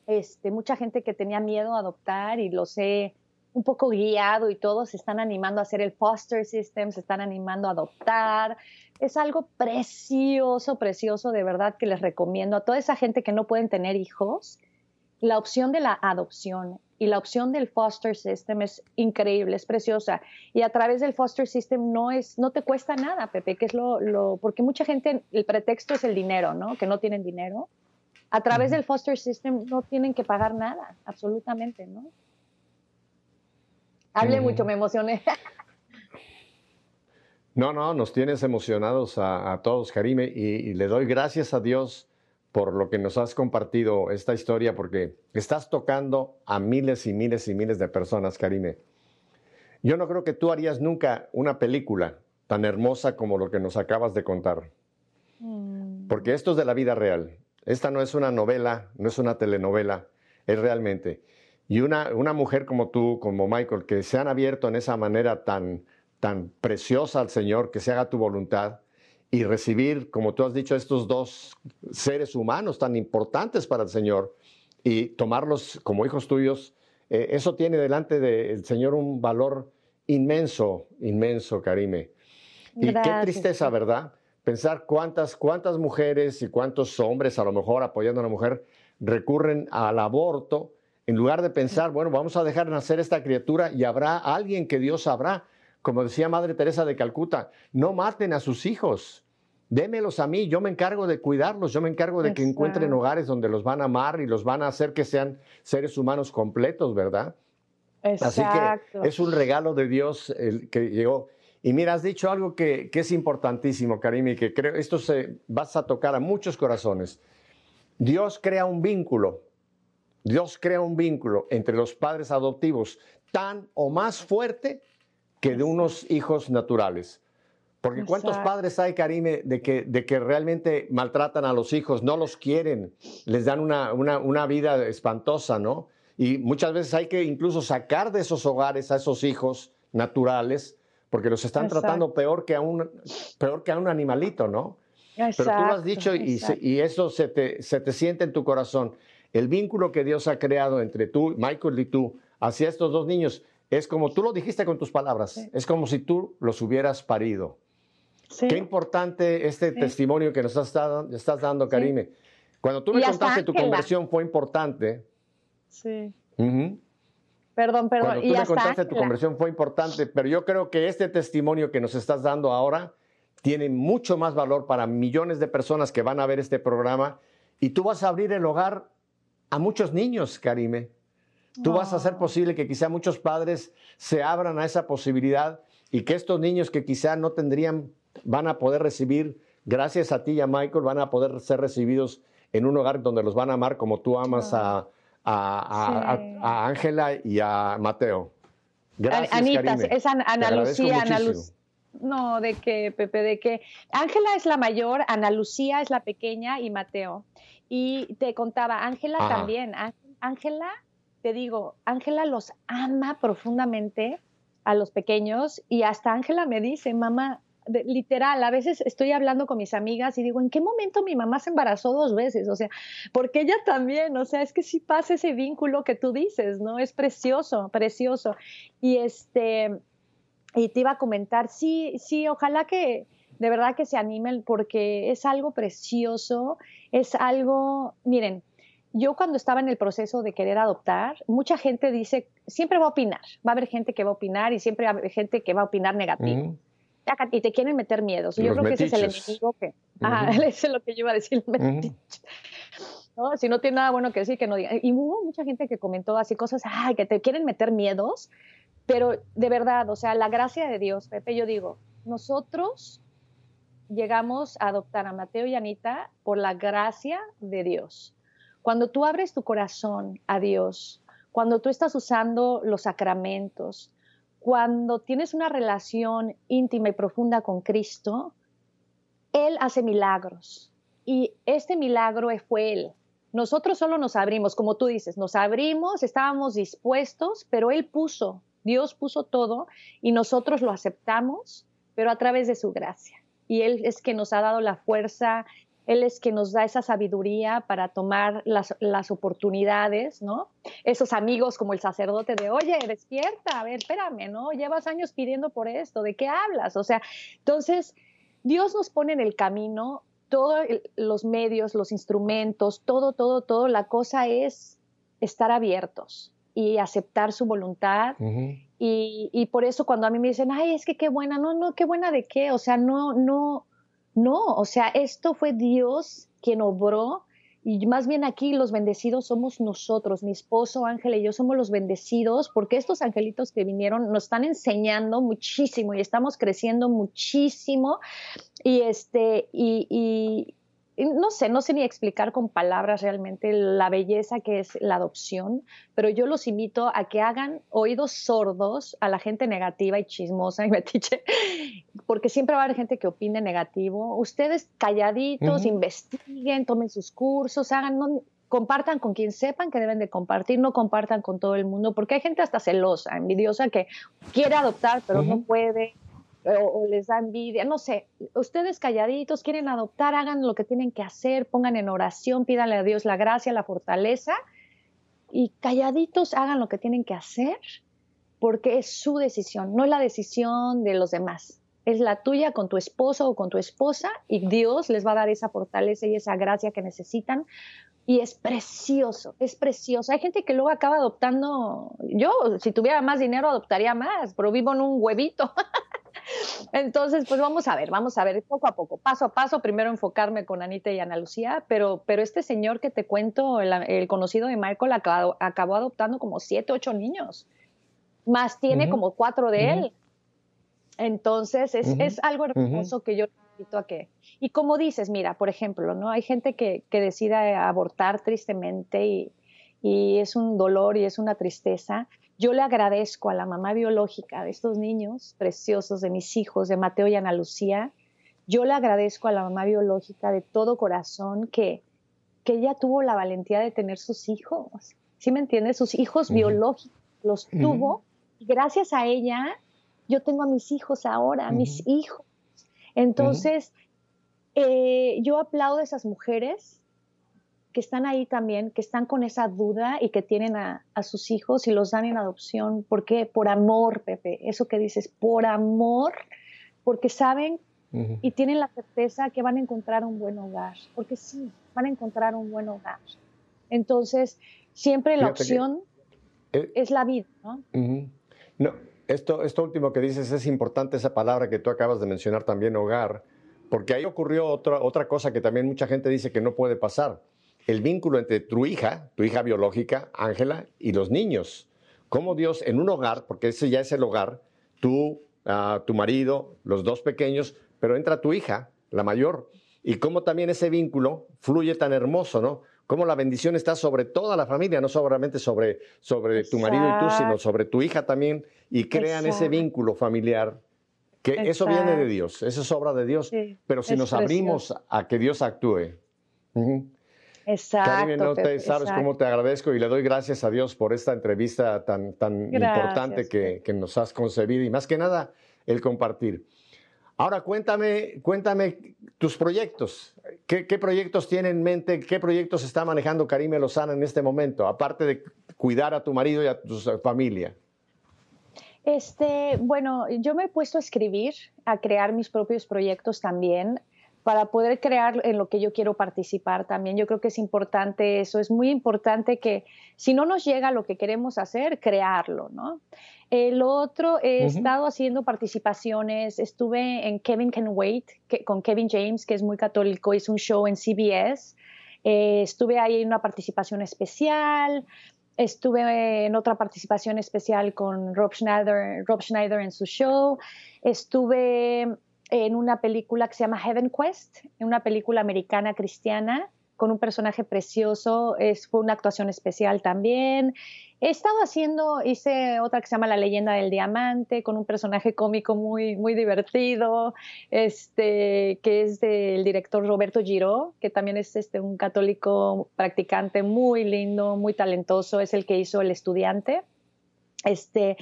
este, mucha gente que tenía miedo a adoptar y los he un poco guiado y todos se están animando a hacer el foster system, se están animando a adoptar. Es algo precioso, precioso, de verdad que les recomiendo a toda esa gente que no pueden tener hijos, la opción de la adopción y la opción del foster system es increíble, es preciosa. Y a través del foster system no, es, no te cuesta nada, Pepe, que es lo, lo, porque mucha gente, el pretexto es el dinero, ¿no? Que no tienen dinero. A través del foster system no tienen que pagar nada, absolutamente, ¿no? Hable mucho, me emocioné. No, no, nos tienes emocionados a, todos, Karime, y, le doy gracias a Dios por lo que nos has compartido esta historia, porque estás tocando a miles y miles y miles de personas, Karime. Yo no creo que tú harías nunca una película tan hermosa como lo que nos acabas de contar. Mm. Porque esto es de la vida real. Esta no es una novela, no es una telenovela, es realmente. Y una, una mujer como tú, como Michael, que se han abierto en esa manera tan, tan preciosa al Señor, que se haga tu voluntad, y recibir, como tú has dicho, estos dos seres humanos tan importantes para el Señor y tomarlos como hijos tuyos, eh, eso tiene delante del Señor un valor inmenso, inmenso, Karime. Y qué tristeza, ¿verdad? Pensar cuántas, cuántas mujeres y cuántos hombres, a lo mejor apoyando a una mujer, recurren al aborto en lugar de pensar, bueno, vamos a dejar nacer esta criatura y habrá alguien que Dios sabrá como decía Madre Teresa de Calcuta, no maten a sus hijos, démelos a mí, yo me encargo de cuidarlos, yo me encargo de que encuentren hogares donde los van a amar y los van a hacer que sean seres humanos completos, ¿verdad? Así que es un regalo de Dios el que llegó. Y mira, has dicho algo que, es importantísimo, Karim, y que creo esto se vas a tocar a muchos corazones. Dios crea un vínculo, Dios crea un vínculo entre los padres adoptivos tan o más fuerte que de unos hijos naturales. Porque cuántos padres hay, Karime, de que, de que realmente maltratan a los hijos, no los quieren, les dan una, una, vida espantosa, ¿no? Y muchas veces hay que incluso sacar de esos hogares a esos hijos naturales, porque los están tratando peor que, a un, peor que a un animalito, ¿no? Pero tú lo has dicho y, y, eso se te, se te siente en tu corazón. El vínculo que Dios ha creado entre tú, Michael y tú, hacia estos dos niños, es como tú lo dijiste con tus palabras, es como si tú los hubieras parido. Qué importante este testimonio que nos estás, dando, Karime. Cuando tú me contaste tu conversión fue importante. Sí. Perdón, perdón. Cuando tú me contaste tu conversión fue importante, pero yo creo que este testimonio que nos estás dando ahora tiene mucho más valor para millones de personas que van a ver este programa y tú vas a abrir el hogar a muchos niños, Karime. Tú vas a hacer posible que quizá muchos padres se abran a esa posibilidad y que estos niños que quizá no tendrían, van a poder recibir, gracias a ti y a Michael, van a poder ser recibidos en un hogar donde los van a amar como tú amas a Ángela y a Mateo. Gracias, Anita, es Ana Lucía, Ana Lucía. No, de que, Pepe, de que Ángela es la mayor, Ana Lucía es la pequeña y Mateo. Y te contaba, Ángela también. Ángela, te digo, Ángela los ama profundamente a los pequeños y hasta Ángela me dice, mamá, literal, a veces estoy hablando con mis amigas y digo, ¿en qué momento mi mamá se embarazó dos veces? O sea, porque ella también, o sea, es que sí pasa ese vínculo que tú dices, ¿no? Es precioso, precioso. Y este, y te iba a comentar, sí, sí, ojalá que de verdad que se animen porque es algo precioso, es algo, miren, yo cuando estaba en el proceso de querer adoptar, mucha gente dice, siempre va a opinar, va a haber gente que va a opinar y siempre va a haber gente que va a opinar negativo. Y te quieren meter miedos. yo creo que ese es el enemigo que... Ajá, eso es lo que yo iba a decir, ¿No? Si no tiene nada bueno que decir, que no diga. Y hubo mucha gente que comentó así cosas, ay, que te quieren meter miedos, pero de verdad, o sea, la gracia de Dios, Pepe, yo digo, nosotros llegamos a adoptar a Mateo y Anita por la gracia de Dios. Cuando tú abres tu corazón a Dios, cuando tú estás usando los sacramentos, cuando tienes una relación íntima y profunda con Cristo, Él hace milagros. Y este milagro fue Él. Nosotros solo nos abrimos, como tú dices, nos abrimos, estábamos dispuestos, pero Él puso Dios puso todo y nosotros lo aceptamos, pero a través de su gracia. Y Él es que nos ha dado la fuerza, Él es que nos da esa sabiduría para tomar las, las oportunidades, ¿no? Esos amigos como el sacerdote de, oye, despierta, a ver, espérame, ¿no? Llevas años pidiendo por esto, ¿de qué hablas? O sea, entonces, Dios nos pone en el camino todos los medios, los instrumentos, todo, todo, todo. La cosa es estar abiertos, y aceptar su voluntad. y, y, por eso cuando a mí me dicen, ay, es que qué buena, no, no, qué buena de qué, o sea, no, no, no, o sea, esto fue Dios quien obró. Y más bien aquí los bendecidos somos nosotros, mi esposo Ángel y yo somos los bendecidos porque estos angelitos que vinieron nos están enseñando muchísimo y estamos creciendo muchísimo y este y, no sé, no sé ni explicar con palabras realmente la belleza que es la adopción, pero yo los invito a que hagan oídos sordos a la gente negativa y chismosa y metiche, porque siempre va a haber gente que opine negativo. Ustedes calladitos, investiguen, tomen sus cursos, hagan, compartan con quien sepan que deben de compartir, no compartan con todo el mundo, porque hay gente hasta celosa, envidiosa, que quiere adoptar, pero no puede o, les da envidia, no sé, ustedes calladitos quieren adoptar, hagan lo que tienen que hacer, pongan en oración, pídanle a Dios la gracia, la fortaleza y calladitos hagan lo que tienen que hacer porque es su decisión, no es la decisión de los demás. Es la tuya con tu esposo o con tu esposa y Dios les va a dar esa fortaleza y esa gracia que necesitan y es precioso, es precioso. Hay gente que luego acaba adoptando, yo si tuviera más dinero adoptaría más, pero vivo en un huevito. Entonces, pues vamos a ver, vamos a ver poco a poco, paso a paso, primero enfocarme con Anita y Ana Lucía, pero, pero este señor que te cuento, el, conocido de Michael, acabó, acabó, adoptando como siete, ocho niños, más tiene como cuatro de él. Entonces, es, es algo hermoso que yo invito a que... Y como dices, mira, por ejemplo, ¿no? Hay gente que, que decide abortar tristemente y, y es un dolor y es una tristeza, yo le agradezco a la mamá biológica de estos niños preciosos, de mis hijos, de Mateo y Ana Lucía, yo le agradezco a la mamá biológica de todo corazón que, que ella tuvo la valentía de tener sus hijos. ¿Sí me entiendes? Sus hijos biológicos los tuvo y gracias a ella yo tengo a mis hijos ahora, a mis hijos. Entonces, eh, yo aplaudo a esas mujeres que están ahí también, que están con esa duda y que tienen a, sus hijos y los dan en adopción. ¿Por qué? Por amor, Pepe. Eso que dices, por amor, porque saben y tienen la certeza que van a encontrar un buen hogar. Porque sí, van a encontrar un buen hogar. Entonces, siempre la opción es la vida, ¿no? No, Esto, esto último que dices es importante, esa palabra que tú acabas de mencionar también, hogar, porque ahí ocurrió otra, otra cosa que también mucha gente dice que no puede pasar. El vínculo entre tu hija, tu hija biológica, Ángela, y los niños. Cómo Dios en un hogar, porque ese ya es el hogar, tú, ah, tu marido, los dos pequeños, pero entra tu hija, la mayor, y cómo también ese vínculo fluye tan hermoso, ¿no? Cómo la bendición está sobre toda la familia, no solamente sobre, sobre tu marido y tú, sino sobre tu hija también, y crean ese vínculo familiar que eso viene de Dios, eso es obra de Dios, pero si nos abrimos a que Dios actúe. Exacto. no te sabes cómo te agradezco y le doy gracias a Dios por esta entrevista tan, tan importante que, que, nos has concebido y más que nada el compartir. Ahora cuéntame, cuéntame tus proyectos. ¿Qué, ¿Qué, proyectos tiene en mente? ¿Qué proyectos está manejando Karime Lozana en este momento? Aparte de cuidar a tu marido y a tu familia. Este, bueno, yo me he puesto a escribir, a crear mis propios proyectos también para poder crear en lo que yo quiero participar también. Yo creo que es importante eso, es muy importante que si no nos llega lo que queremos hacer, crearlo, ¿no? El otro, he estado haciendo participaciones, estuve en Kevin Can Wait con Kevin James, que es muy católico, hizo un show en CBS, eh, estuve ahí en una participación especial, Estuve en otra participación especial con Rob Schneider, Rob Schneider en su show. Estuve en una película que se llama Heaven Quest, una película americana cristiana con un personaje precioso. Es, fue una actuación especial también. He estado haciendo, hice otra que se llama La leyenda del diamante, con un personaje cómico muy, muy divertido, este, que es del director Roberto Giró, que también es este, un católico practicante muy lindo, muy talentoso, es el que hizo El estudiante. Este,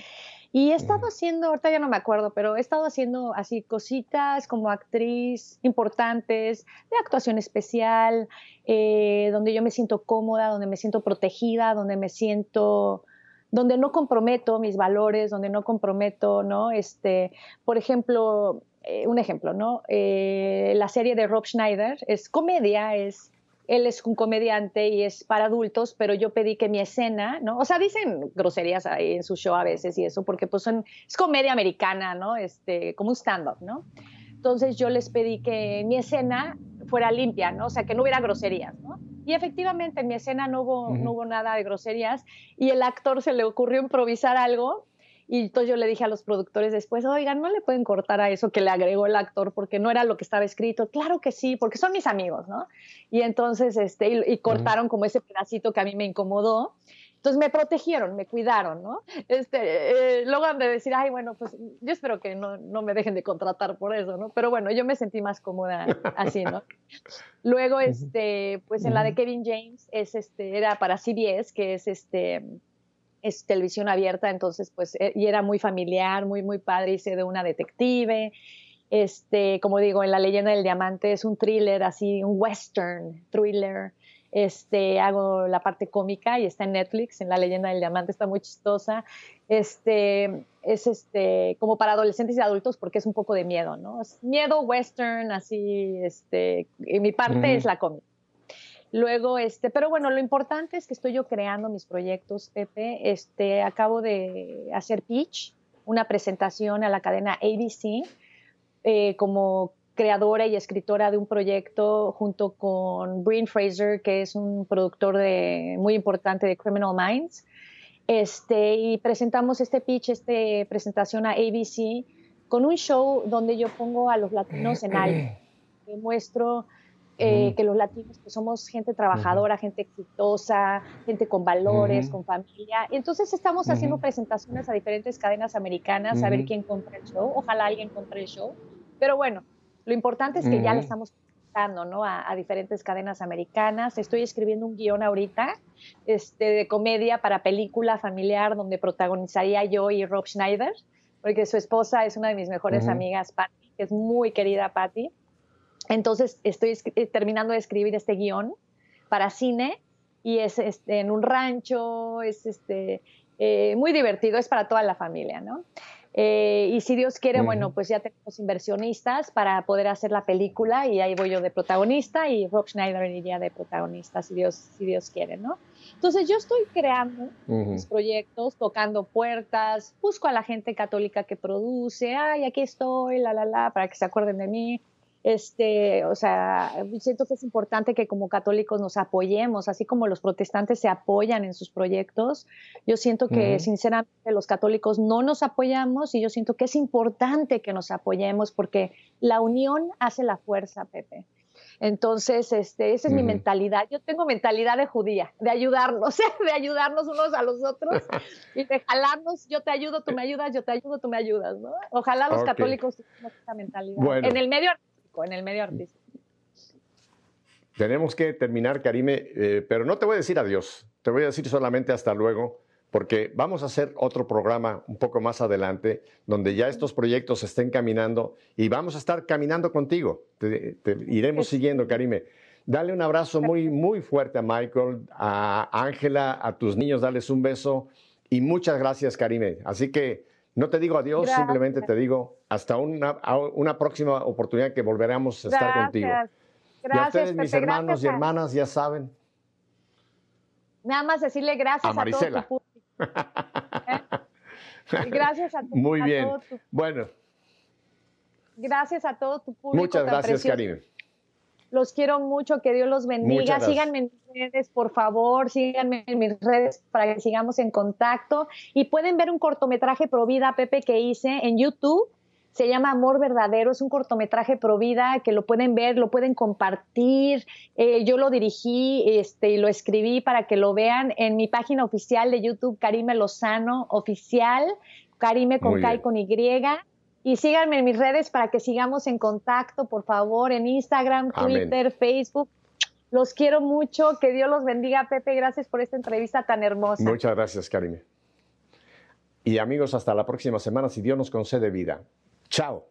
y he estado haciendo, ahorita ya no me acuerdo, pero he estado haciendo así cositas como actriz importantes, de actuación especial, eh, donde yo me siento cómoda, donde me siento protegida, donde me siento donde no comprometo mis valores, donde no comprometo, ¿no? Este, por ejemplo, eh, un ejemplo, ¿no? Eh, la serie de Rob Schneider es comedia, es él es un comediante y es para adultos, pero yo pedí que mi escena, ¿no? O sea, dicen groserías ahí en su show a veces y eso, porque pues son, es comedia americana, ¿no? Este, como un stand-up, ¿no? Entonces yo les pedí que mi escena fuera limpia, ¿no? O sea, que no hubiera groserías, ¿no? Y efectivamente en mi escena no hubo, no hubo nada de groserías y el actor se le ocurrió improvisar algo y entonces yo le dije a los productores después, oigan, no le pueden cortar a eso que le agregó el actor porque no era lo que estaba escrito. Claro que sí, porque son mis amigos, ¿no? Y entonces, este, y, cortaron como ese pedacito que a mí me incomodó. Entonces me protegieron, me cuidaron, ¿no? Este, eh, luego han de decir, ay, bueno, pues yo espero que no, no, me dejen de contratar por eso, ¿no? Pero bueno, yo me sentí más cómoda así, ¿no? Luego, este, pues en la de Kevin James, es este, era para CBS, que es este, es televisión abierta, entonces pues, eh, y era muy familiar, muy, muy padre, hice de una detective, este, como digo, en La leyenda del diamante es un thriller así, un western thriller, este, hago la parte cómica y está en Netflix, en La leyenda del diamante, está muy chistosa, este, es este, como para adolescentes y adultos porque es un poco de miedo, ¿no? miedo western, así, este, y mi parte es la cómica. Luego, este, pero bueno, lo importante es que estoy yo creando mis proyectos, Pepe. Este, acabo de hacer pitch, una presentación a la cadena ABC eh, como creadora y escritora de un proyecto junto con Breen Fraser, que es un productor de, muy importante de Criminal Minds. Este, y presentamos este pitch, esta presentación a ABC con un show donde yo pongo a los latinos en alto. Muestro eh, que los latinos pues, somos gente trabajadora, gente exitosa, gente con valores, con familia. Entonces estamos haciendo presentaciones a diferentes cadenas americanas a ver quién compra el show. Ojalá alguien compre el show. Pero bueno, lo importante es que ya le estamos presentando ¿no? a, diferentes cadenas americanas. Estoy escribiendo un guion ahorita este, de comedia para película familiar donde protagonizaría yo y Rob Schneider, porque su esposa es una de mis mejores amigas, Patty, que es muy querida Patty. Entonces estoy eh, terminando de escribir este guion para cine y es en un rancho, es este, eh, muy divertido, es para toda la familia, ¿no? Eh, y si Dios quiere, bueno, pues ya tenemos inversionistas para poder hacer la película y ahí voy yo de protagonista y Rob Schneider iría de protagonista, si Dios, si Dios quiere, ¿no? Entonces yo estoy creando mis proyectos, tocando puertas, busco a la gente católica que produce, ay, aquí estoy, la, la, la, para que se acuerden de mí. Este, o sea, siento que es importante que como católicos nos apoyemos, así como los protestantes se apoyan en sus proyectos. Yo siento que sinceramente los católicos no nos apoyamos y yo siento que es importante que nos apoyemos porque la unión hace la fuerza, Pepe. Entonces, este, esa es mi mentalidad. Yo tengo mentalidad de judía, de ayudarnos, de ayudarnos unos a los otros y de jalarnos. Yo te ayudo, tú me ayudas, yo te ayudo, tú me ayudas, ¿no? Ojalá los católicos tengan esa mentalidad. En el medio en el medio artístico. Tenemos que terminar, Karime, eh, pero no te voy a decir adiós, te voy a decir solamente hasta luego, porque vamos a hacer otro programa un poco más adelante, donde ya estos proyectos estén caminando y vamos a estar caminando contigo. Te, iremos siguiendo, Karime. Dale un abrazo muy, muy fuerte a Michael, a Ángela, a tus niños, dales un beso y muchas gracias, Karime. Así que no te digo adiós, simplemente te digo hasta una, una próxima oportunidad que volveremos a estar contigo. Gracias, y a ustedes, mis hermanos y hermanas, ya saben. Nada más decirle gracias a, todo tu público. Gracias a, tu, Muy bien. Bueno. Gracias a todo tu público. Muchas gracias, Karine. Los quiero mucho, que Dios los bendiga. Síganme en mis redes, por favor, síganme en mis redes para que sigamos en contacto. Y pueden ver un cortometraje pro vida, Pepe, que hice en YouTube. Se llama Amor Verdadero, es un cortometraje pro vida que lo pueden ver, lo pueden compartir. Eh, yo lo dirigí este, y lo escribí para que lo vean en mi página oficial de YouTube, Karime Lozano Oficial, Karime con K y con Y y síganme en mis redes para que sigamos en contacto, por favor, en Instagram, Twitter, Facebook. Los quiero mucho. Que Dios los bendiga, Pepe. Gracias por esta entrevista tan hermosa. Muchas gracias, Karime. Y amigos, hasta la próxima semana, si Dios nos concede vida. Chao.